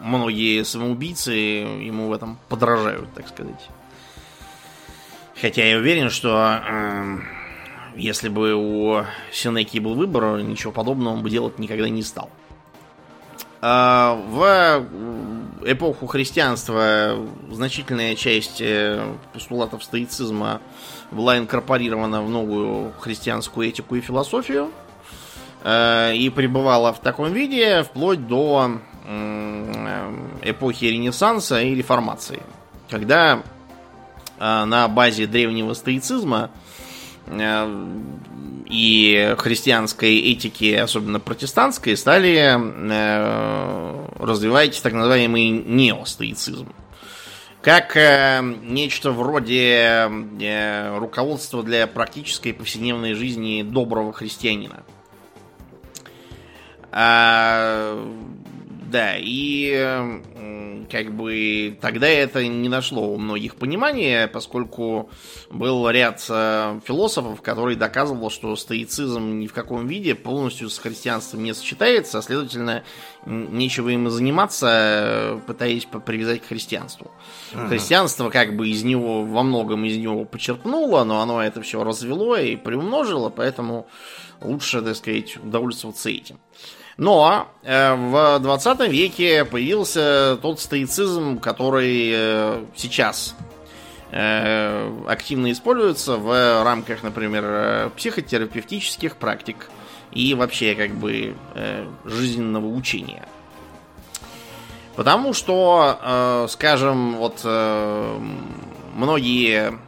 многие самоубийцы ему в этом подражают, так сказать. Хотя я уверен, что э, если бы у Синеки был выбор, ничего подобного он бы делать никогда не стал. А в эпоху христианства значительная часть э, постулатов стоицизма была инкорпорирована в новую христианскую этику и философию э, и пребывала в таком виде вплоть до эпохи Ренессанса и Реформации, когда на базе древнего стоицизма и христианской этики, особенно протестантской, стали развивать так называемый неостоицизм. Как нечто вроде руководства для практической повседневной жизни доброго христианина. А, да, и как бы тогда это не нашло у многих понимания, поскольку был ряд э, философов, которые доказывал, что стоицизм ни в каком виде полностью с христианством не сочетается, а следовательно, нечего им заниматься, пытаясь привязать к христианству. Ага. Христианство как бы из него, во многом из него почерпнуло, но оно это все развело и приумножило, поэтому лучше, так сказать, удовольствоваться этим. Но э, в 20 веке появился тот стоицизм, который э, сейчас э, активно используется в рамках, например, психотерапевтических практик и вообще как бы жизненного учения. Потому что, скажем, вот многие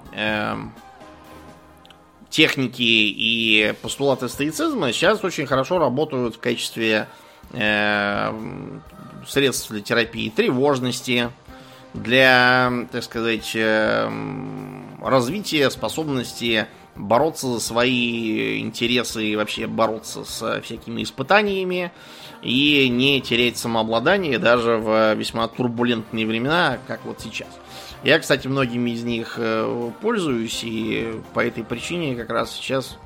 техники и постулаты стоицизма сейчас очень хорошо работают в качестве э, средств для терапии тревожности, для, так сказать, э, развития способности бороться за свои интересы и вообще бороться с всякими испытаниями и не терять самообладание даже в весьма турбулентные времена, как вот сейчас. Я, кстати, многими из них э, пользуюсь, и по этой причине как раз сейчас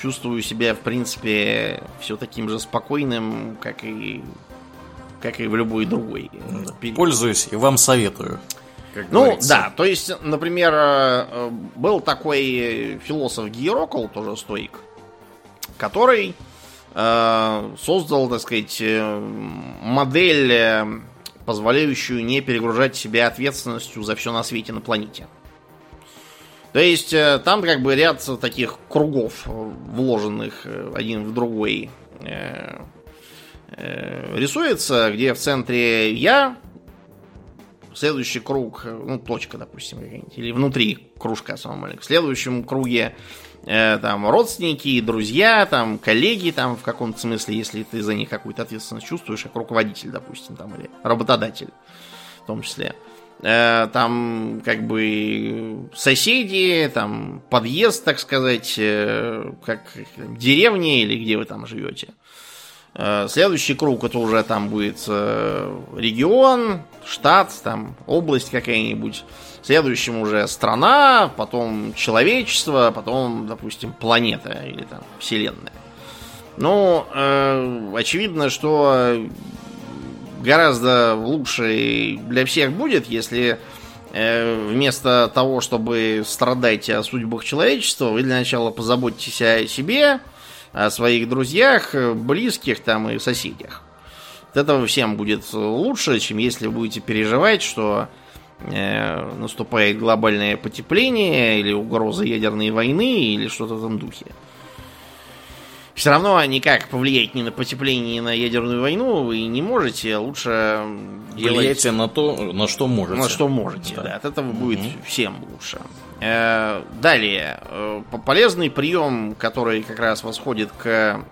чувствую себя, в принципе, все таким же спокойным, как и, как и в любой другой. Период. Пользуюсь и вам советую. ну, говорится. да, то есть, например, э, был такой философ Гиерокл, тоже стоик, который э, создал, так сказать, модель позволяющую не перегружать себя ответственностью за все на свете на планете. То есть э, там как бы ряд таких кругов, э, вложенных э, один в другой, рисуется, где в центре я, следующий круг, ну, точка, допустим, или внутри кружка самого маленького. В следующем круге э, там родственники, друзья, там коллеги, там в каком-то смысле, если ты за них какую-то ответственность чувствуешь, как руководитель, допустим, там или работодатель, в том числе. Э, там как бы соседи, там подъезд, так сказать, э, как деревня или где вы там живете. Следующий круг это уже там будет регион, штат, там область какая-нибудь. Следующим уже страна, потом человечество, потом, допустим, планета или там Вселенная. Ну, э, очевидно, что гораздо лучше для всех будет, если э, вместо того, чтобы страдать о судьбах человечества, вы для начала позаботитесь о себе, о своих друзьях, близких там и соседях. От этого всем будет лучше, чем если будете переживать, что наступает глобальное потепление или угроза ядерной войны или что-то в этом духе. Все равно никак повлиять ни на потепление, ни на ядерную войну вы не можете. Лучше делать... на то, на что можете. На что можете, да. да от этого угу. будет всем лучше. Э, далее. Э, полезный прием, который как раз восходит к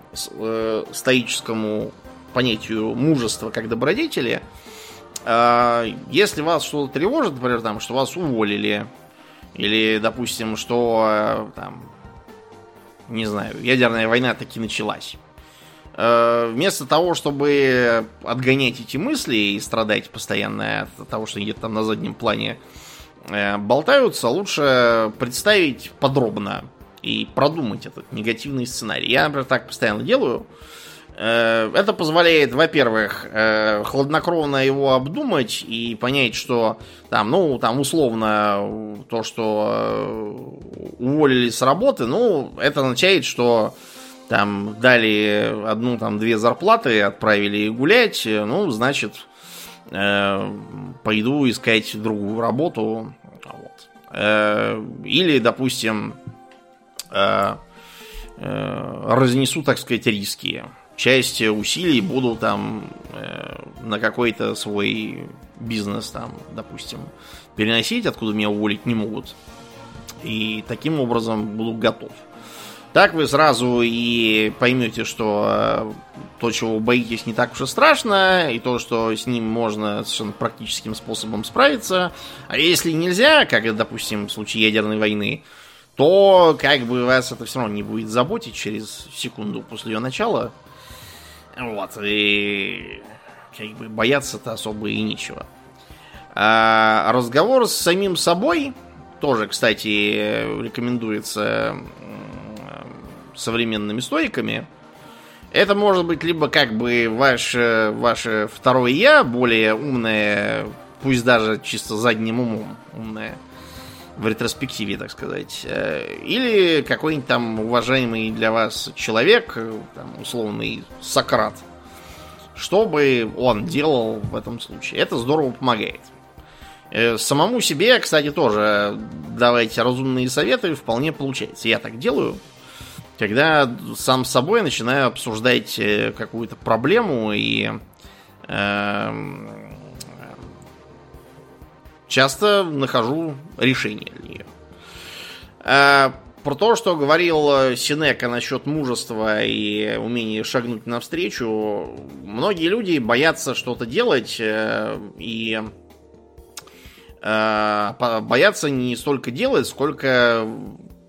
стоическому понятию мужества как добродетели – если вас что-то тревожит, например, там, что вас уволили, или, допустим, что там, не знаю, ядерная война таки началась. А, вместо того, чтобы отгонять эти мысли и страдать постоянно от того, что где-то там на заднем плане э, болтаются, лучше представить подробно и продумать этот негативный сценарий. Я, например, так постоянно делаю. Э, это позволяет, во-первых, э, хладнокровно его обдумать и понять, что там, ну, там условно то, что э, уволили с работы, ну, это означает, что там дали одну, там, две зарплаты, отправили гулять, ну, значит, пойду искать другую работу. Вот. Или, допустим, разнесу, так сказать, риски часть усилий буду там э, на какой-то свой бизнес там, допустим, переносить, откуда меня уволить не могут. И таким образом буду готов. Так вы сразу и поймете, что э, то, чего вы боитесь, не так уж и страшно, и то, что с ним можно совершенно практическим способом справиться. А если нельзя, как, допустим, в случае ядерной войны, то как бы вас это все равно не будет заботить через секунду после ее начала. Вот, и как бы бояться-то особо и нечего. А разговор с самим собой тоже, кстати, рекомендуется современными стоиками. Это может быть либо как бы ваше, ваше второе я, более умное, пусть даже чисто задним умом умное, в ретроспективе, так сказать. Э, или какой-нибудь там уважаемый для вас человек, там, условный Сократ. Что бы он делал в этом случае? Это здорово помогает. Э, самому себе, кстати, тоже давайте разумные советы, вполне получается. Я так делаю. Когда сам с собой начинаю обсуждать э, какую-то проблему и э, часто нахожу решение для нее. Э, про то, что говорил Синека насчет мужества и умения шагнуть навстречу, многие люди боятся что-то делать э, и э, боятся не столько делать, сколько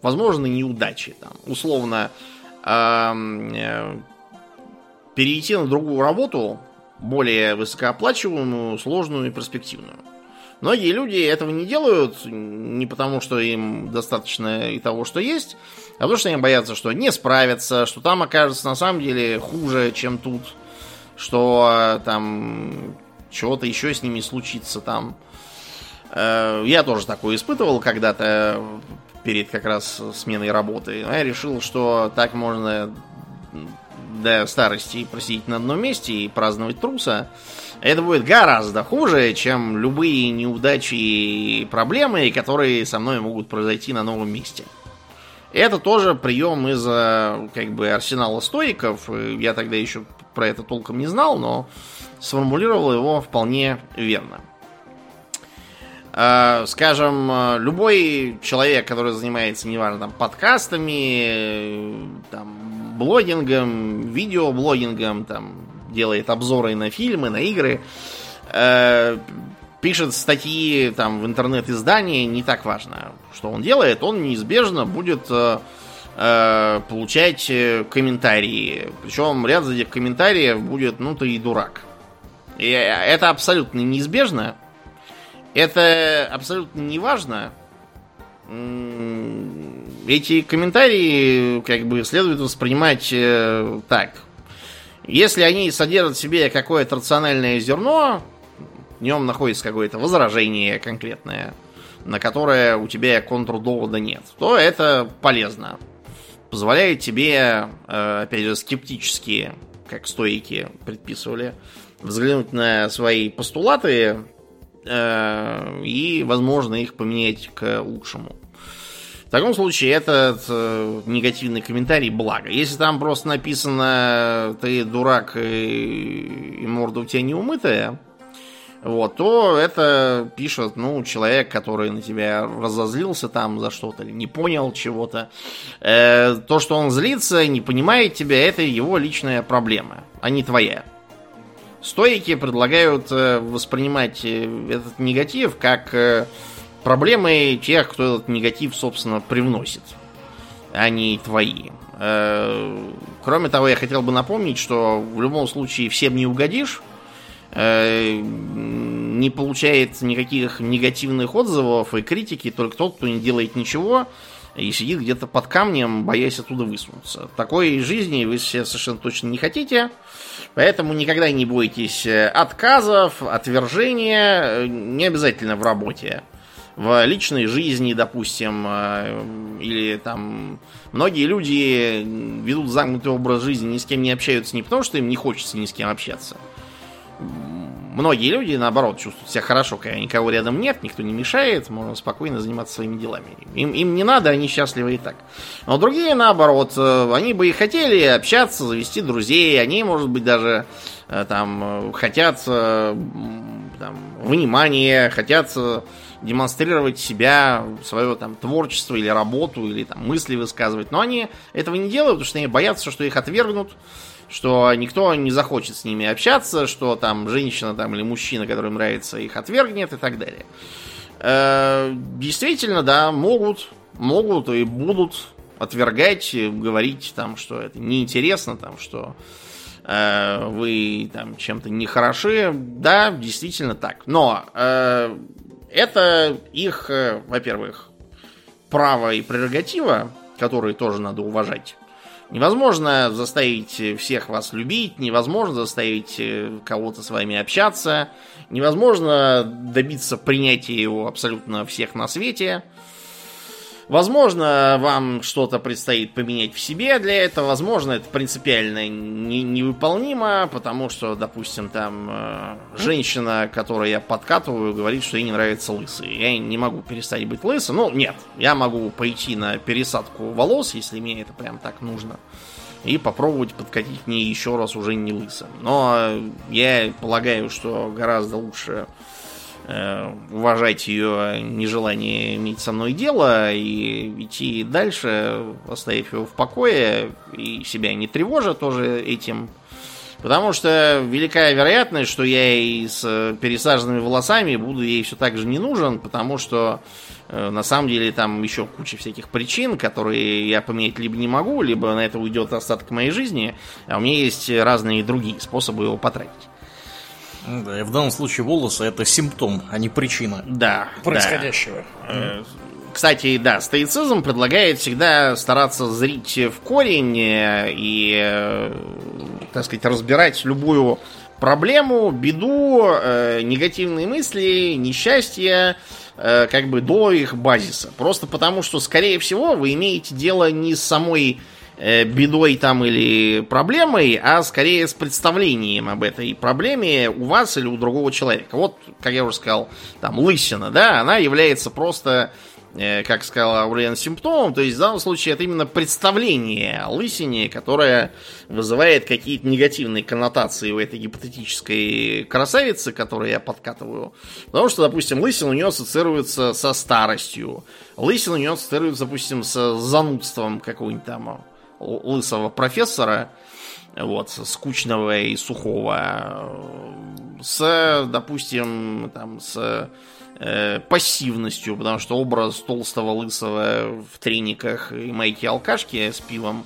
возможно, неудачи. Там, условно, э, перейти на другую работу, более высокооплачиваемую, сложную и перспективную. Многие люди этого не делают не потому, что им достаточно и того, что есть, а потому что они боятся, что не справятся, что там окажется на самом деле хуже, чем тут, что там чего-то еще с ними случится там. Э, я тоже такое испытывал когда-то перед как раз сменой работы. А я решил, что так можно до старости просидеть на одном месте и праздновать труса. Это будет гораздо хуже, чем любые неудачи и проблемы, которые со мной могут произойти на новом месте. Это тоже прием из как бы арсенала стоиков. Я тогда еще про это толком не знал, но сформулировал его вполне верно. Э, скажем, э, любой человек, который занимается, неважно, там, подкастами, э, там, блогингом, видеоблогингом, там, делает обзоры на фильмы, на игры, э, пишет статьи там в интернет-издании, не так важно, что он делает, он неизбежно будет э, получать комментарии. Причем ряд из этих комментариев будет, ну ты и дурак. И это абсолютно неизбежно. Это абсолютно не важно. Эти комментарии как бы следует воспринимать э, так. Если они содержат в себе какое-то рациональное зерно, в нем находится какое-то возражение конкретное, на которое у тебя контрдовода нет, то это полезно. Позволяет тебе, э, опять же, скептически, как стойки предписывали, взглянуть на свои постулаты Э, и, возможно, их поменять к лучшему. Таком случае этот э, негативный комментарий благо. Если там просто написано ты дурак и, и морда у тебя не умытая, вот, то это пишет, ну, человек, который на тебя разозлился там за что-то, или не понял чего-то. Э, то, что он злится, не понимает тебя, это его личная проблема, а не твоя. Стоики предлагают э, воспринимать э, этот негатив как э, проблемы тех, кто этот негатив, собственно, привносит, а не твои. Кроме того, я хотел бы напомнить, что в любом случае всем не угодишь, не получает никаких негативных отзывов и критики только тот, кто не делает ничего и сидит где-то под камнем, боясь оттуда высунуться. Такой жизни вы все совершенно точно не хотите. Поэтому никогда не бойтесь э, отказов, отвержения, э, не обязательно в работе. В личной жизни, допустим, э, или там многие люди ведут замкнутый образ жизни, ни с кем не общаются не потому, что им не хочется ни с кем общаться. многие люди, наоборот, чувствуют себя хорошо, когда никого рядом нет, никто не мешает, можно спокойно заниматься своими делами. Им, им не надо, они счастливы и так. Но другие, наоборот, э, они бы и хотели общаться, завести друзей, они, может быть, даже э, там хотят там, внимания, хотят демонстрировать себя, свое там творчество или работу, или там мысли высказывать. Но они этого не делают, потому что они боятся, что их отвергнут, что никто не захочет с ними общаться, что там женщина там, или мужчина, который им нравится, их отвергнет и так далее. Э, действительно, да, могут, могут и будут отвергать, говорить там, что это неинтересно, там, что э, вы там чем-то не хороши. Да, действительно так. Но э, это их, э, во-первых, право и прерогатива, которые тоже надо уважать. Невозможно заставить всех вас любить, невозможно заставить э, кого-то с вами общаться, невозможно добиться принятия его абсолютно всех на свете. Возможно, вам что-то предстоит поменять в себе для этого. Возможно, это принципиально не, невыполнимо, потому что, допустим, там э, женщина, которую я подкатываю, говорит, что ей не нравятся лысые. Я не могу перестать быть лысым. Ну, нет, я могу пойти на пересадку волос, если мне это прям так нужно, и попробовать подкатить к ней еще раз уже не лысым. Но я полагаю, что гораздо лучше уважать ее нежелание иметь со мной дело и идти дальше, оставив его в покое и себя не тревожа тоже этим. Потому что великая вероятность, что я и с пересаженными волосами буду ей все так же не нужен, потому что э, на самом деле там еще куча всяких причин, которые я поменять либо не могу, либо на это уйдет остаток моей жизни, а у меня есть разные другие способы его потратить. Да, и в данном случае волосы это симптом, а не причина да, происходящего. Да. Кстати, да, стоицизм предлагает всегда стараться зрить в корень э, и, э, так сказать, разбирать любую проблему, беду, э, негативные мысли, несчастье, как бы до их базиса. Просто потому, что, скорее всего, вы имеете дело не с самой Э, бедой там или проблемой, а скорее с представлением об этой проблеме у вас или у другого человека. Вот, как я уже сказал, там лысина, да, она является просто, э, как сказала Аурелиан, симптомом, то есть в данном случае это именно представление о лысине, которое вызывает какие-то негативные коннотации у этой гипотетической красавицы, которую я подкатываю. Потому что, допустим, лысина у нее ассоциируется со старостью. Лысина у нее ассоциируется, допустим, с занудством какого-нибудь там лысого профессора, вот, скучного и сухого, с, допустим, там, с э, пассивностью, потому что образ толстого лысого в трениках и майки алкашки с пивом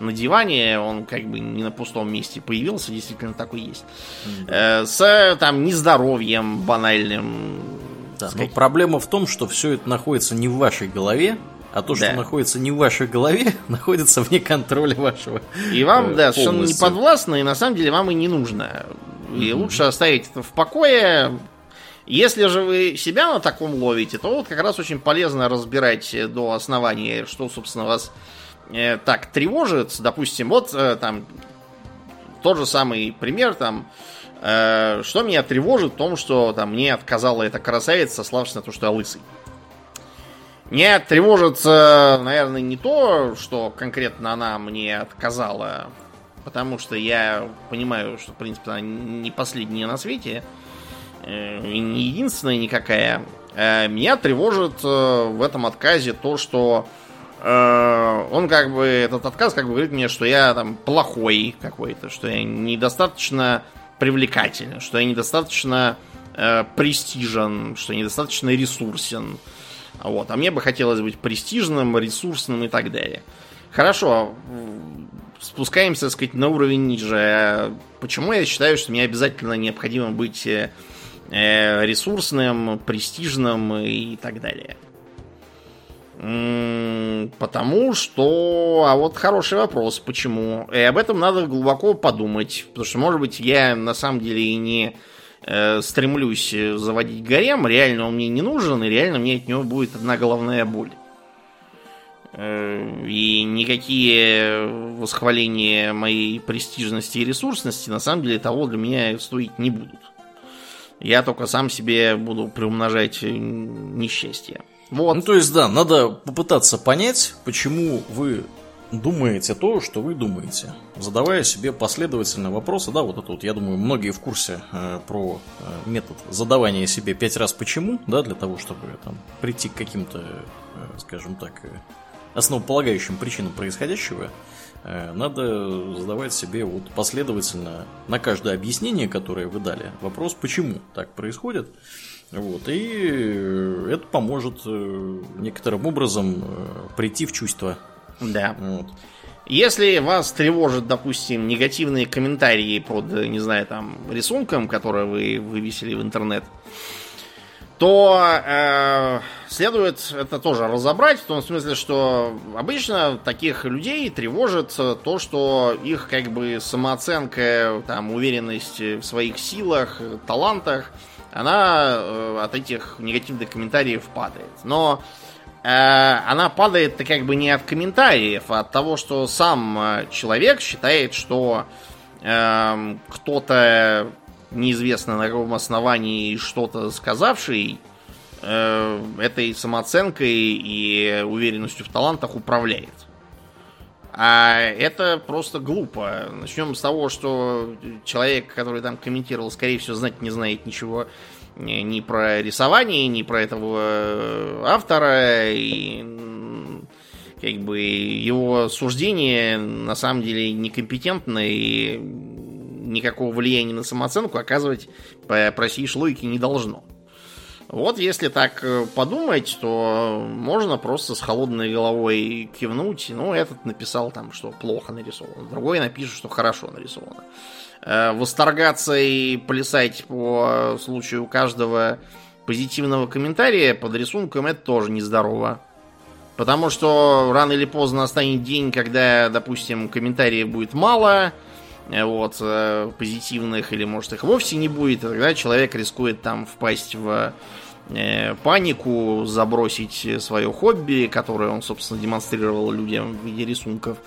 на диване, он как бы не на пустом месте появился, действительно такой есть. Mm-hmm. Э, с там нездоровьем банальным. Да, но проблема в том, что все это находится не в вашей голове, а то, что да. находится не в вашей голове, находится вне контроля вашего. И вам, э, да, совершенно не подвластно, и на самом деле вам и не нужно. И mm-hmm. лучше оставить это в покое. Если же вы себя на таком ловите, то вот как раз очень полезно разбирать до основания, что, собственно, вас э, так тревожит. Допустим, вот э, там тот же самый пример, там, э, что меня тревожит в том, что там мне отказала эта красавица, сославшись на то, что я лысый. Нет, тревожится, наверное, не то, что конкретно она мне отказала, потому что я понимаю, что, в принципе, она не последняя на свете, э, и не единственная никакая. Э, меня тревожит э, в этом отказе то, что он как бы, этот отказ как бы говорит мне, что я там плохой какой-то, что я недостаточно привлекателен, что я недостаточно престижен, что я недостаточно ресурсен. Вот. А мне бы хотелось быть престижным, ресурсным и так далее. Хорошо, спускаемся, так сказать, на уровень ниже. Почему я считаю, что мне обязательно необходимо быть э, ресурсным, престижным и так далее? Потому что... А вот хороший вопрос, почему? И об этом надо глубоко подумать. Потому что, может быть, я на самом деле и не э, стремлюсь заводить гарем, реально он мне не нужен, и реально мне от него будет одна головная боль. Э, и никакие восхваления моей престижности и ресурсности на самом деле того для меня стоить не будут. я только сам себе буду приумножать несчастье. Вот. Ну, то есть, да, надо попытаться понять, почему вы думаете то, что вы думаете, задавая себе последовательно вопросы. Да, вот это вот, я думаю, многие в курсе э, про э, метод задавания себе пять раз почему, да, для того, чтобы там прийти к каким-то, э, скажем так, э, основополагающим причинам происходящего. Э, надо задавать себе вот последовательно на каждое объяснение, которое вы дали, вопрос, почему так происходит. Вот, и э, это поможет э, некоторым образом прийти в чувство. Да. Вот. Если вас тревожат, допустим, негативные комментарии под, не знаю, там, рисунком, который вы вывесили в интернет, то э, следует это тоже разобрать, в том смысле, что обычно таких людей тревожит то, что их как бы самооценка, там, уверенность в своих силах, талантах, она э, от этих негативных комментариев падает. Но э, она падает как бы не от комментариев, а от того, что сам э, человек считает, что э, кто-то неизвестно на каком основании что-то сказавший, э, этой самооценкой и уверенностью в талантах управляет. А это просто глупо. Начнем с того, что человек, который там комментировал, скорее всего, знать не знает ничего ни про рисование, ни про этого э, автора, и как бы его суждение на самом деле некомпетентно и никакого влияния на самооценку оказывать по простейшей логике не должно. Вот если так э, подумать, то можно просто с холодной головой кивнуть. Ну, этот написал там, что плохо нарисовано. Другой напишет, что хорошо нарисовано. Э, восторгаться и плясать по случаю каждого позитивного комментария под рисунком это тоже нездорово. Потому что рано или поздно настанет день, когда, допустим, комментариев будет мало, вот, э, позитивных, или может их вовсе не будет, тогда человек рискует там впасть в э, панику, забросить свое хобби, которое он, собственно, демонстрировал людям в виде рисунков,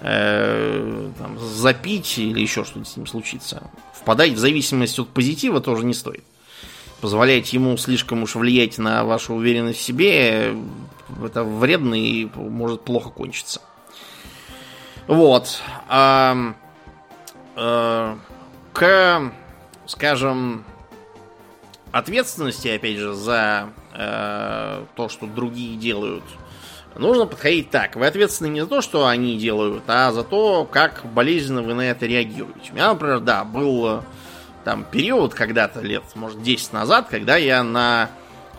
там, запить или еще что-нибудь с ним случится. Впадать в зависимость от позитива тоже не стоит. Позволять ему слишком уж влиять на вашу уверенность в себе, это вредно и может плохо кончиться. Вот. Э, к, скажем, ответственности, опять же, за э, то, что другие делают, нужно подходить так. Вы ответственны не за то, что они делают, а за то, как болезненно вы на это реагируете. У меня, например, да, был там период когда-то лет, может, 10 назад, когда я на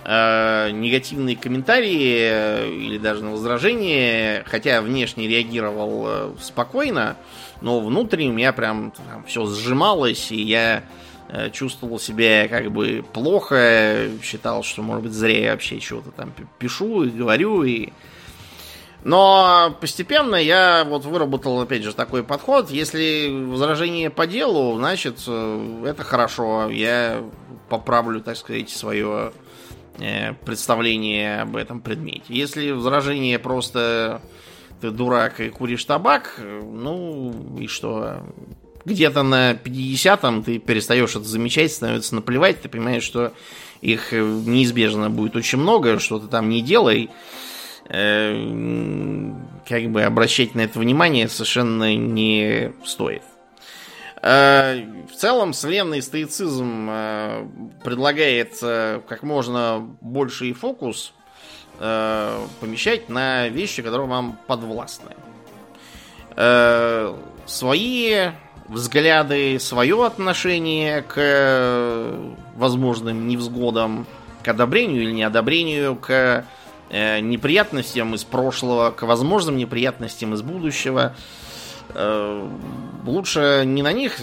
э, негативные комментарии э, или даже на возражения, хотя внешне реагировал э, спокойно, но внутренне у меня прям там, все сжималось, и я э, чувствовал себя как бы плохо, считал, что, может быть, зря я вообще чего-то там пишу и говорю, и... Но постепенно я вот выработал, опять же, такой подход. Если возражение по делу, значит, э, это хорошо. Я поправлю, так сказать, свое э, представление об этом предмете. Если возражение просто ты дурак и куришь табак, ну и что? Где-то на 50-м ты перестаешь это замечать, становится наплевать, ты понимаешь, что их неизбежно будет очень много, что ты там не делай. Э, как бы обращать на это внимание совершенно не стоит. Э, в целом, современный стоицизм э, предлагает как можно больший фокус э, помещать на вещи, которые вам подвластны. Э, свои взгляды, свое отношение к э, возможным невзгодам, к одобрению или неодобрению, к э, неприятностям из прошлого, к возможным неприятностям из будущего – лучше не на них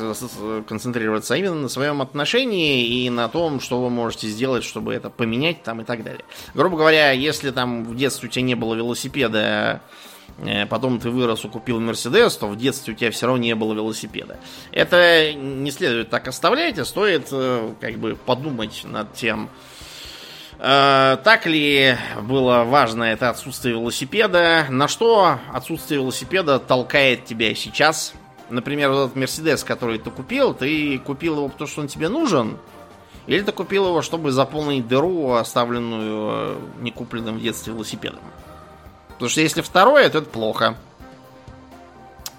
концентрироваться, а именно на своем отношении и на том, что вы можете сделать, чтобы это поменять там и так далее. Грубо говоря, если там в детстве у тебя не было велосипеда, э, потом ты вырос и купил Мерседес, то в детстве у тебя все равно не было велосипеда. Это не следует так оставлять, а стоит э, как бы подумать над тем, Э, так ли было важно это отсутствие велосипеда? На что отсутствие велосипеда толкает тебя сейчас? Например, вот этот Мерседес, который ты купил, ты купил его потому, что он тебе нужен? Или ты купил его, чтобы заполнить дыру, оставленную э, некупленным в детстве велосипедом. Потому что если второе, то это плохо.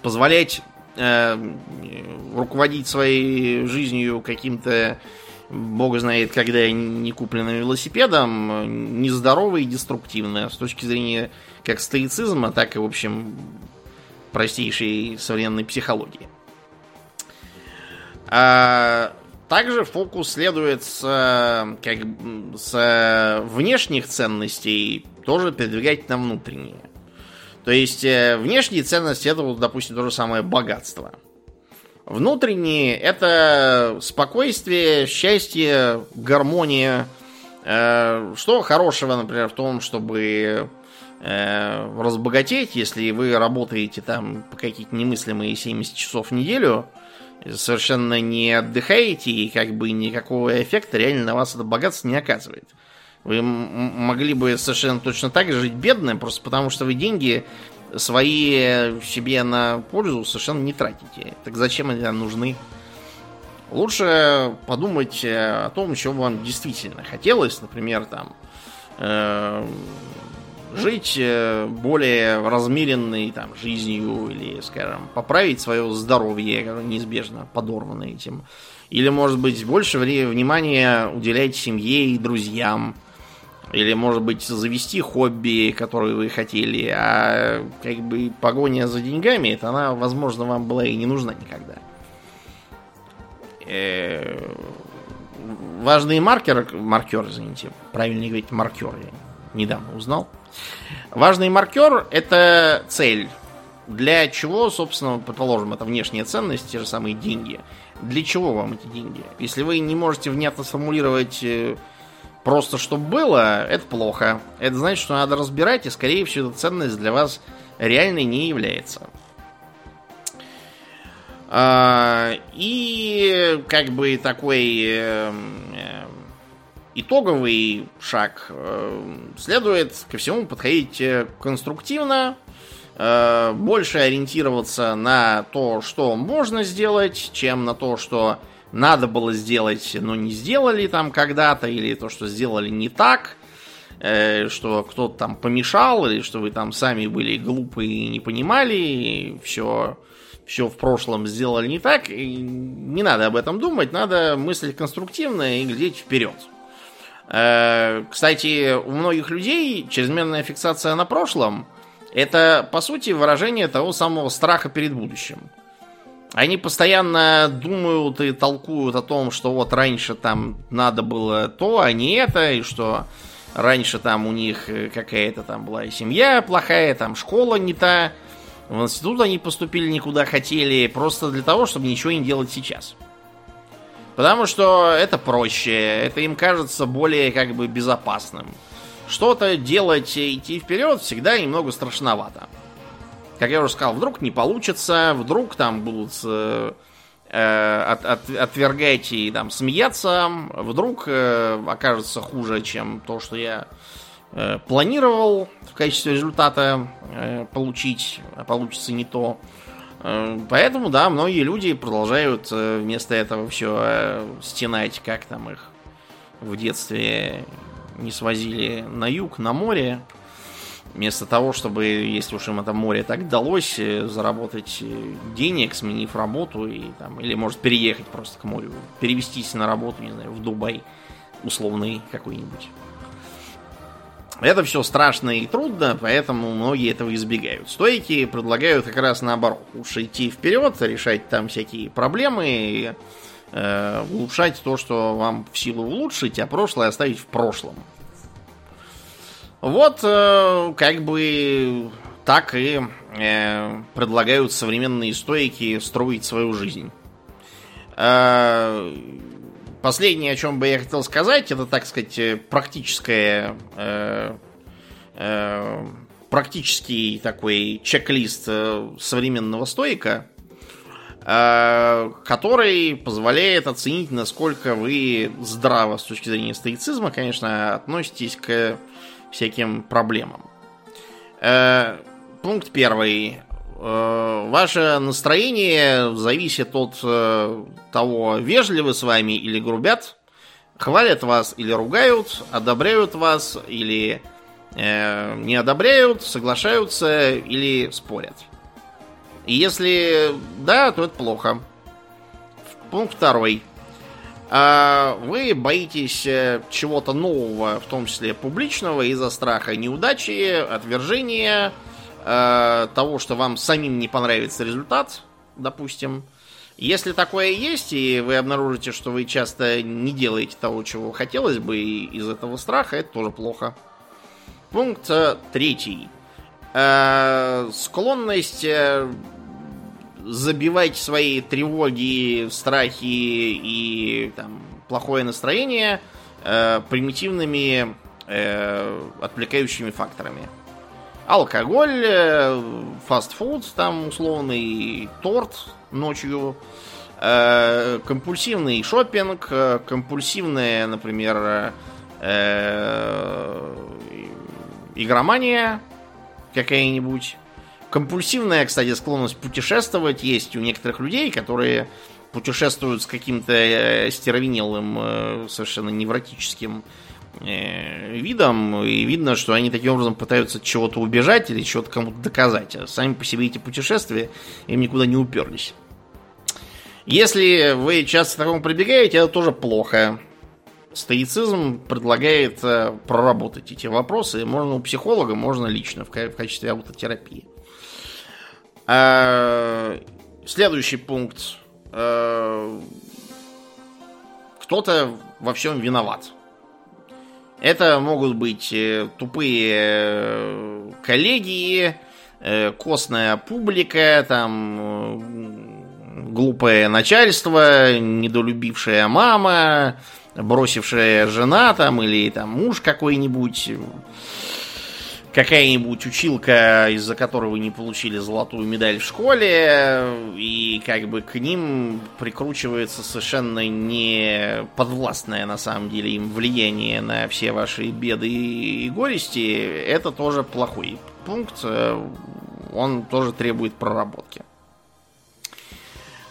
Позволять э, руководить своей жизнью каким-то, бог знает, когда не купленным велосипедом, нездорово и деструктивно с точки зрения как стоицизма, так и, в общем, простейшей современной психологии. А также фокус следует с, как, с внешних ценностей тоже передвигать на внутренние. То есть э, внешние ценности это, вот, допустим, то же самое богатство. Внутренние это спокойствие, счастье, гармония. Э, что хорошего, например, в том, чтобы э, разбогатеть, если вы работаете там по какие-то немыслимые 70 часов в неделю, совершенно не отдыхаете и как бы никакого эффекта реально на вас это богатство не оказывает. Вы могли бы совершенно точно так же жить бедным, просто потому что вы деньги свои себе на пользу совершенно не тратите. Так зачем они нам нужны? Лучше подумать о том, чего вам действительно хотелось. Например, там э, жить э, более размеренной там, жизнью или, скажем, поправить свое здоровье, неизбежно подорвано этим. Или, может быть, больше внимания уделять семье и друзьям. Или, может быть, завести хобби, которые вы хотели. А как бы погоня за деньгами, это она, возможно, вам была и не нужна никогда. Э, важный маркер, маркер, извините, правильно говорить, маркер, я недавно узнал. Важный маркер – это цель. Для чего, собственно, предположим, это внешняя ценность, те же самые деньги. Для чего вам эти деньги? Если вы не можете внятно сформулировать э, просто, чтобы было, это плохо. Это значит, что надо разбирать, и, скорее всего, эта ценность для вас реальной не является. А, и как бы такой э, итоговый шаг. Э, следует ко всему подходить э, конструктивно, э, больше ориентироваться на то, что можно сделать, чем на то, что надо было сделать, но не сделали там когда-то, или то, что сделали не так, что кто-то там помешал, или что вы там сами были глупы и не понимали, и все, все в прошлом сделали не так. И не надо об этом думать, надо мыслить конструктивно и глядеть вперед. Э, кстати, у многих людей чрезмерная фиксация на прошлом это, по сути, выражение того самого страха перед будущим. Они постоянно думают и толкуют о том, что вот раньше там надо было то, а не это, и что раньше там у них какая-то там была семья плохая, там школа не та, в институт они поступили никуда хотели, просто для того, чтобы ничего не делать сейчас. Потому что это проще, это им кажется более как бы безопасным. Что-то делать и идти вперед всегда немного страшновато. Как я уже сказал, вдруг не получится, вдруг там будут э, э от, от, отвергать и там смеяться, вдруг э, окажется хуже, чем то, что я э, планировал в качестве результата э, получить, а получится не то. Э, поэтому, да, многие люди продолжают э, вместо этого все э, стенать, как там их в детстве не свозили на юг, на море. Вместо того, чтобы, если уж им это море так далось, заработать денег, сменив работу, и, там, или может переехать просто к морю, перевестись на работу, не знаю, в Дубай условный какой-нибудь. Это все страшно и трудно, поэтому многие этого избегают. Стойки предлагают как раз наоборот. Лучше идти вперед, решать там всякие проблемы и э, улучшать то, что вам в силу улучшить, а прошлое оставить в прошлом. Вот э, как бы так и э, предлагают современные стойки строить свою жизнь. Э, Последнее, о чем бы я хотел сказать, это, так сказать, практическое, практический такой чек-лист современного стойка, который позволяет оценить, насколько вы здраво с точки зрения стоицизма, конечно, относитесь к всяким проблемам. Э, пункт первый. Э, ваше настроение зависит от э, того, вежливы с вами или грубят. Хвалят вас или ругают, одобряют вас или э, не одобряют, соглашаются или спорят. И если да, то это плохо. Пункт второй. А вы боитесь э, чего-то нового, в том числе публичного, из-за страха неудачи, отвержения, э, того, что вам самим не понравится результат, допустим. Если такое есть, и вы обнаружите, что вы часто не делаете того, чего хотелось бы, из этого страха, это тоже плохо. Пункт э, третий. Склонность забивать свои тревоги, страхи и там, плохое настроение э, примитивными э, отвлекающими факторами. Алкоголь, э, фастфуд, там условный торт ночью, э, компульсивный шопинг, э, компульсивная, например, э, игромания какая-нибудь Компульсивная, кстати, склонность путешествовать есть у некоторых людей, которые путешествуют с каким-то э, стервенелым, э, совершенно невротическим э, видом, и видно, что они таким образом пытаются чего-то убежать или чего-то кому-то доказать. А сами по себе эти путешествия им никуда не уперлись. Если вы часто к такому прибегаете, это тоже плохо. Стоицизм предлагает проработать эти вопросы. Можно у психолога, можно лично в качестве аутотерапии. Э, следующий пункт. Э, кто-то во всем виноват. Это могут быть э, тупые коллеги, костная публика, там глупое начальство, недолюбившая мама, бросившая жена там или там муж какой-нибудь какая-нибудь училка, из-за которой вы не получили золотую медаль в школе, и как бы к ним прикручивается совершенно не подвластное на самом деле им влияние на все ваши беды и горести, это тоже плохой пункт, он тоже требует проработки.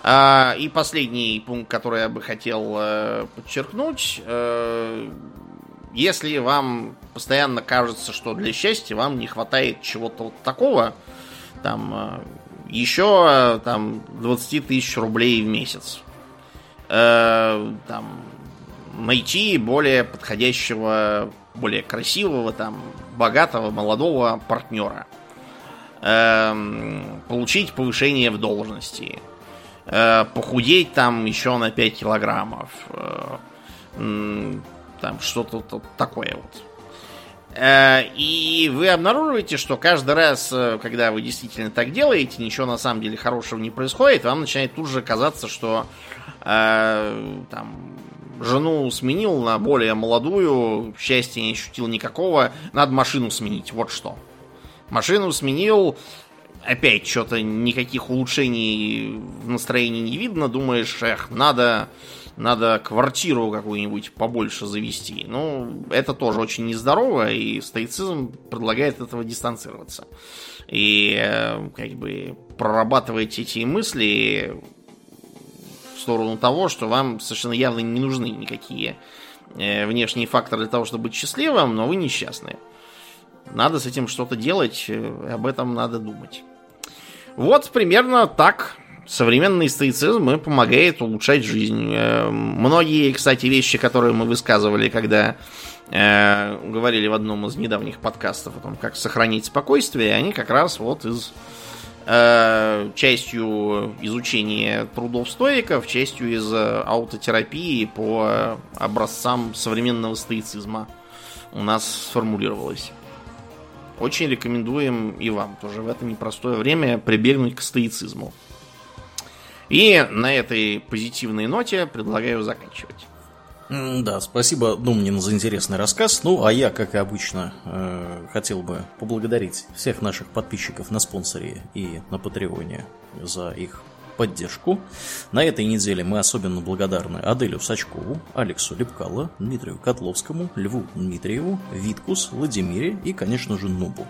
А, и последний пункт, который я бы хотел э, подчеркнуть, э, если вам постоянно кажется, что для счастья вам не хватает чего-то вот такого, там, э, еще там 20 тысяч рублей в месяц, э, там, найти более подходящего, более красивого, там, богатого, молодого партнера, э, получить повышение в должности, э, похудеть там еще на 5 килограммов, э, там что-то такое вот. Э, и вы обнаруживаете, что каждый раз, э, когда вы действительно так делаете, ничего на самом деле хорошего не происходит, вам начинает тут же казаться, что э, там, жену сменил на более молодую, счастья не ощутил никакого, надо машину сменить, вот что. Машину сменил, опять что-то никаких улучшений в настроении не видно, думаешь, эх, надо надо квартиру какую-нибудь побольше завести. Ну, это тоже очень нездорово, и стоицизм предлагает этого дистанцироваться. И э, как бы прорабатывать эти мысли в сторону того, что вам совершенно явно не нужны никакие э, внешние факторы для того, чтобы быть счастливым, но вы несчастны. Надо с этим что-то делать, э, об этом надо думать. Вот примерно так современный стоицизм помогает улучшать жизнь. Э, многие, кстати, вещи, которые мы высказывали, когда э, говорили в одном из недавних подкастов о том, как сохранить спокойствие, они как раз вот из э, частью изучения трудов стоиков, частью из аутотерапии по образцам современного стоицизма у нас сформулировалось. Очень рекомендуем и вам тоже в это непростое время прибегнуть к стоицизму. И на этой позитивной ноте предлагаю заканчивать. Да, спасибо, Думнин, за интересный рассказ. Ну, а я, как и обычно, э, хотел бы поблагодарить всех наших подписчиков на спонсоре и на Патреоне за их поддержку. На этой неделе мы особенно благодарны Аделю Сачкову, Алексу Лепкало, Дмитрию Котловскому, Льву Дмитриеву, Виткус, Владимире и, конечно же, Нубу.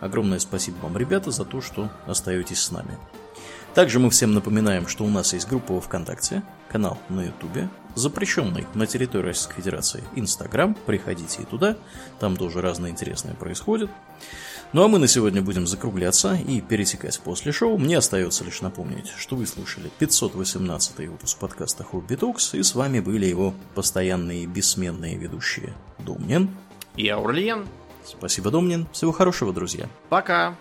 Огромное спасибо вам, ребята, за то, что остаетесь с нами. Также мы всем напоминаем, что у нас есть группа во ВКонтакте, канал на Ютубе, запрещенный на территории Российской Федерации Инстаграм. Приходите и туда, там тоже разное интересное происходит. Ну а мы на сегодня будем закругляться и пересекать после шоу. Мне остается лишь напомнить, что вы слушали 518 выпуск подкаста Хобби Токс, и с вами были его постоянные бессменные ведущие Домнин и Аурлиен. Спасибо, Домнин. Всего хорошего, друзья. Пока.